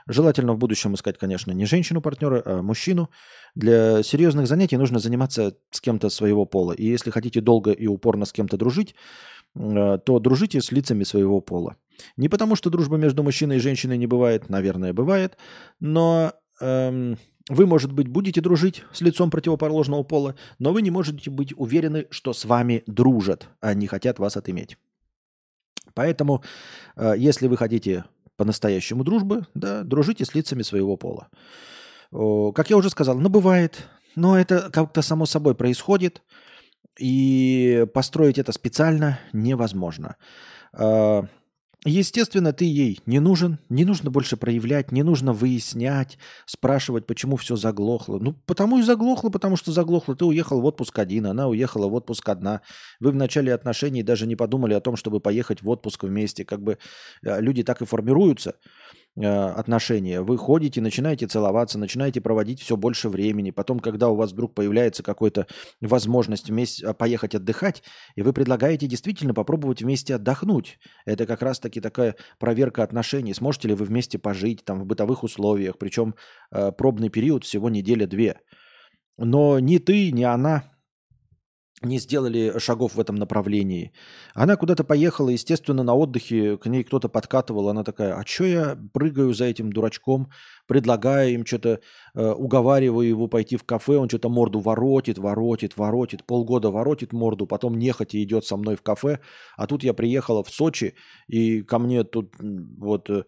Желательно в будущем искать, конечно, не женщину-партнера, а мужчину. Для серьезных занятий нужно заниматься с кем-то своего пола. И если хотите долго и упорно с кем-то дружить, э, то дружите с лицами своего пола. Не потому, что дружба между мужчиной и женщиной не бывает, наверное, бывает, но эм, вы, может быть, будете дружить с лицом противоположного пола, но вы не можете быть уверены, что с вами дружат, а не хотят вас отыметь. Поэтому, э, если вы хотите по-настоящему дружбы, да, дружите с лицами своего пола. Как я уже сказал, ну бывает, но это как-то само собой происходит, и построить это специально невозможно. Естественно, ты ей не нужен, не нужно больше проявлять, не нужно выяснять, спрашивать, почему все заглохло. Ну, потому и заглохло, потому что заглохло. Ты уехал в отпуск один, она уехала в отпуск одна. Вы в начале отношений даже не подумали о том, чтобы поехать в отпуск вместе. Как бы э, люди так и формируются. Э, отношения. Вы ходите, начинаете целоваться, начинаете проводить все больше времени. Потом, когда у вас вдруг появляется какая-то возможность вместе а, поехать отдыхать, и вы предлагаете действительно попробовать вместе отдохнуть. Это как раз-таки такая проверка отношений. Сможете ли вы вместе пожить там в бытовых условиях, причем э, пробный период всего неделя-две. Но ни ты, ни она не сделали шагов в этом направлении. Она куда-то поехала, естественно, на отдыхе, к ней кто-то подкатывал, она такая, а что я прыгаю за этим дурачком, предлагаю им что-то, э, уговариваю его пойти в кафе, он что-то морду воротит, воротит, воротит, полгода воротит морду, потом нехотя идет со мной в кафе, а тут я приехала в Сочи, и ко мне тут вот э,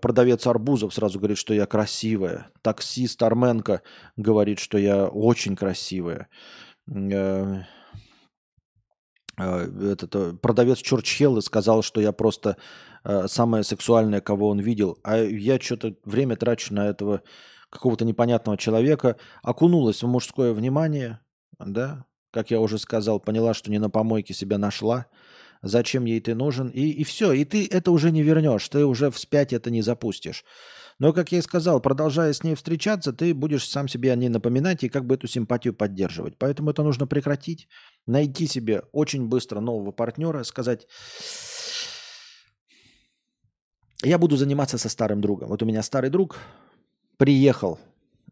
продавец арбузов сразу говорит, что я красивая, таксист Арменко говорит, что я очень красивая, этот э, продавец Чурчхеллы сказал, что я просто самая сексуальная, кого он видел. А я что-то время трачу на этого какого-то непонятного человека. Окунулась в мужское внимание, да, как я уже сказал, поняла, что не на помойке себя нашла. Зачем ей ты нужен? И, и все, и ты это уже не вернешь, ты уже вспять это не запустишь. Но, как я и сказал, продолжая с ней встречаться, ты будешь сам себе о ней напоминать и как бы эту симпатию поддерживать. Поэтому это нужно прекратить, найти себе очень быстро нового партнера, сказать, я буду заниматься со старым другом. Вот у меня старый друг приехал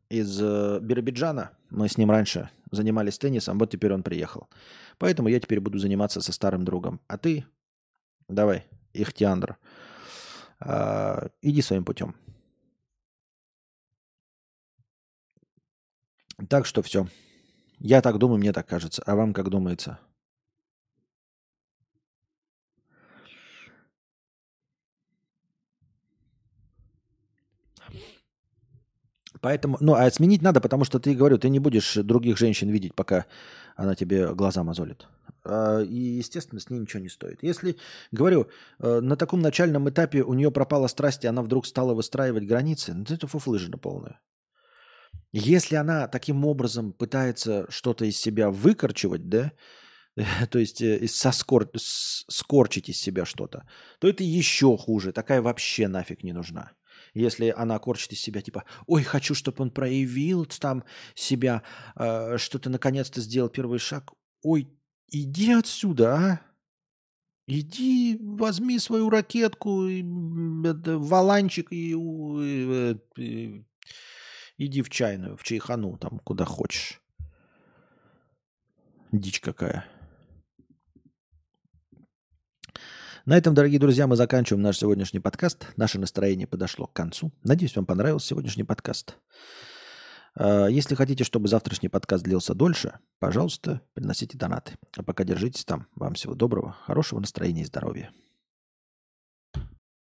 из э, Биробиджана, мы с ним раньше занимались теннисом, вот теперь он приехал. Поэтому я теперь буду заниматься со старым другом. А ты, давай, Ихтиандр, э, иди своим путем. Так что все. Я так думаю, мне так кажется. А вам как думается? Поэтому, ну, а сменить надо, потому что ты, говорю, ты не будешь других женщин видеть, пока она тебе глаза мозолит. А, и, естественно, с ней ничего не стоит. Если, говорю, э, на таком начальном этапе у нее пропала страсть, и она вдруг стала выстраивать границы, ну, это фуфлыжина полная. Если она таким образом пытается что-то из себя выкорчевать, да, то есть э, соскор... скорчить из себя что-то, то это еще хуже. Такая вообще нафиг не нужна. Если она корчит из себя, типа, ой, хочу, чтобы он проявил там себя, э, что-то наконец-то сделал первый шаг. Ой, иди отсюда, а? Иди, возьми свою ракетку, валанчик и, и, и, и Иди в чайную, в чайхану, там, куда хочешь. Дичь какая. На этом, дорогие друзья, мы заканчиваем наш сегодняшний подкаст. Наше настроение подошло к концу. Надеюсь, вам понравился сегодняшний подкаст. А, если хотите, чтобы завтрашний подкаст длился дольше, пожалуйста, приносите донаты. А пока держитесь там. Вам всего доброго, хорошего настроения и здоровья.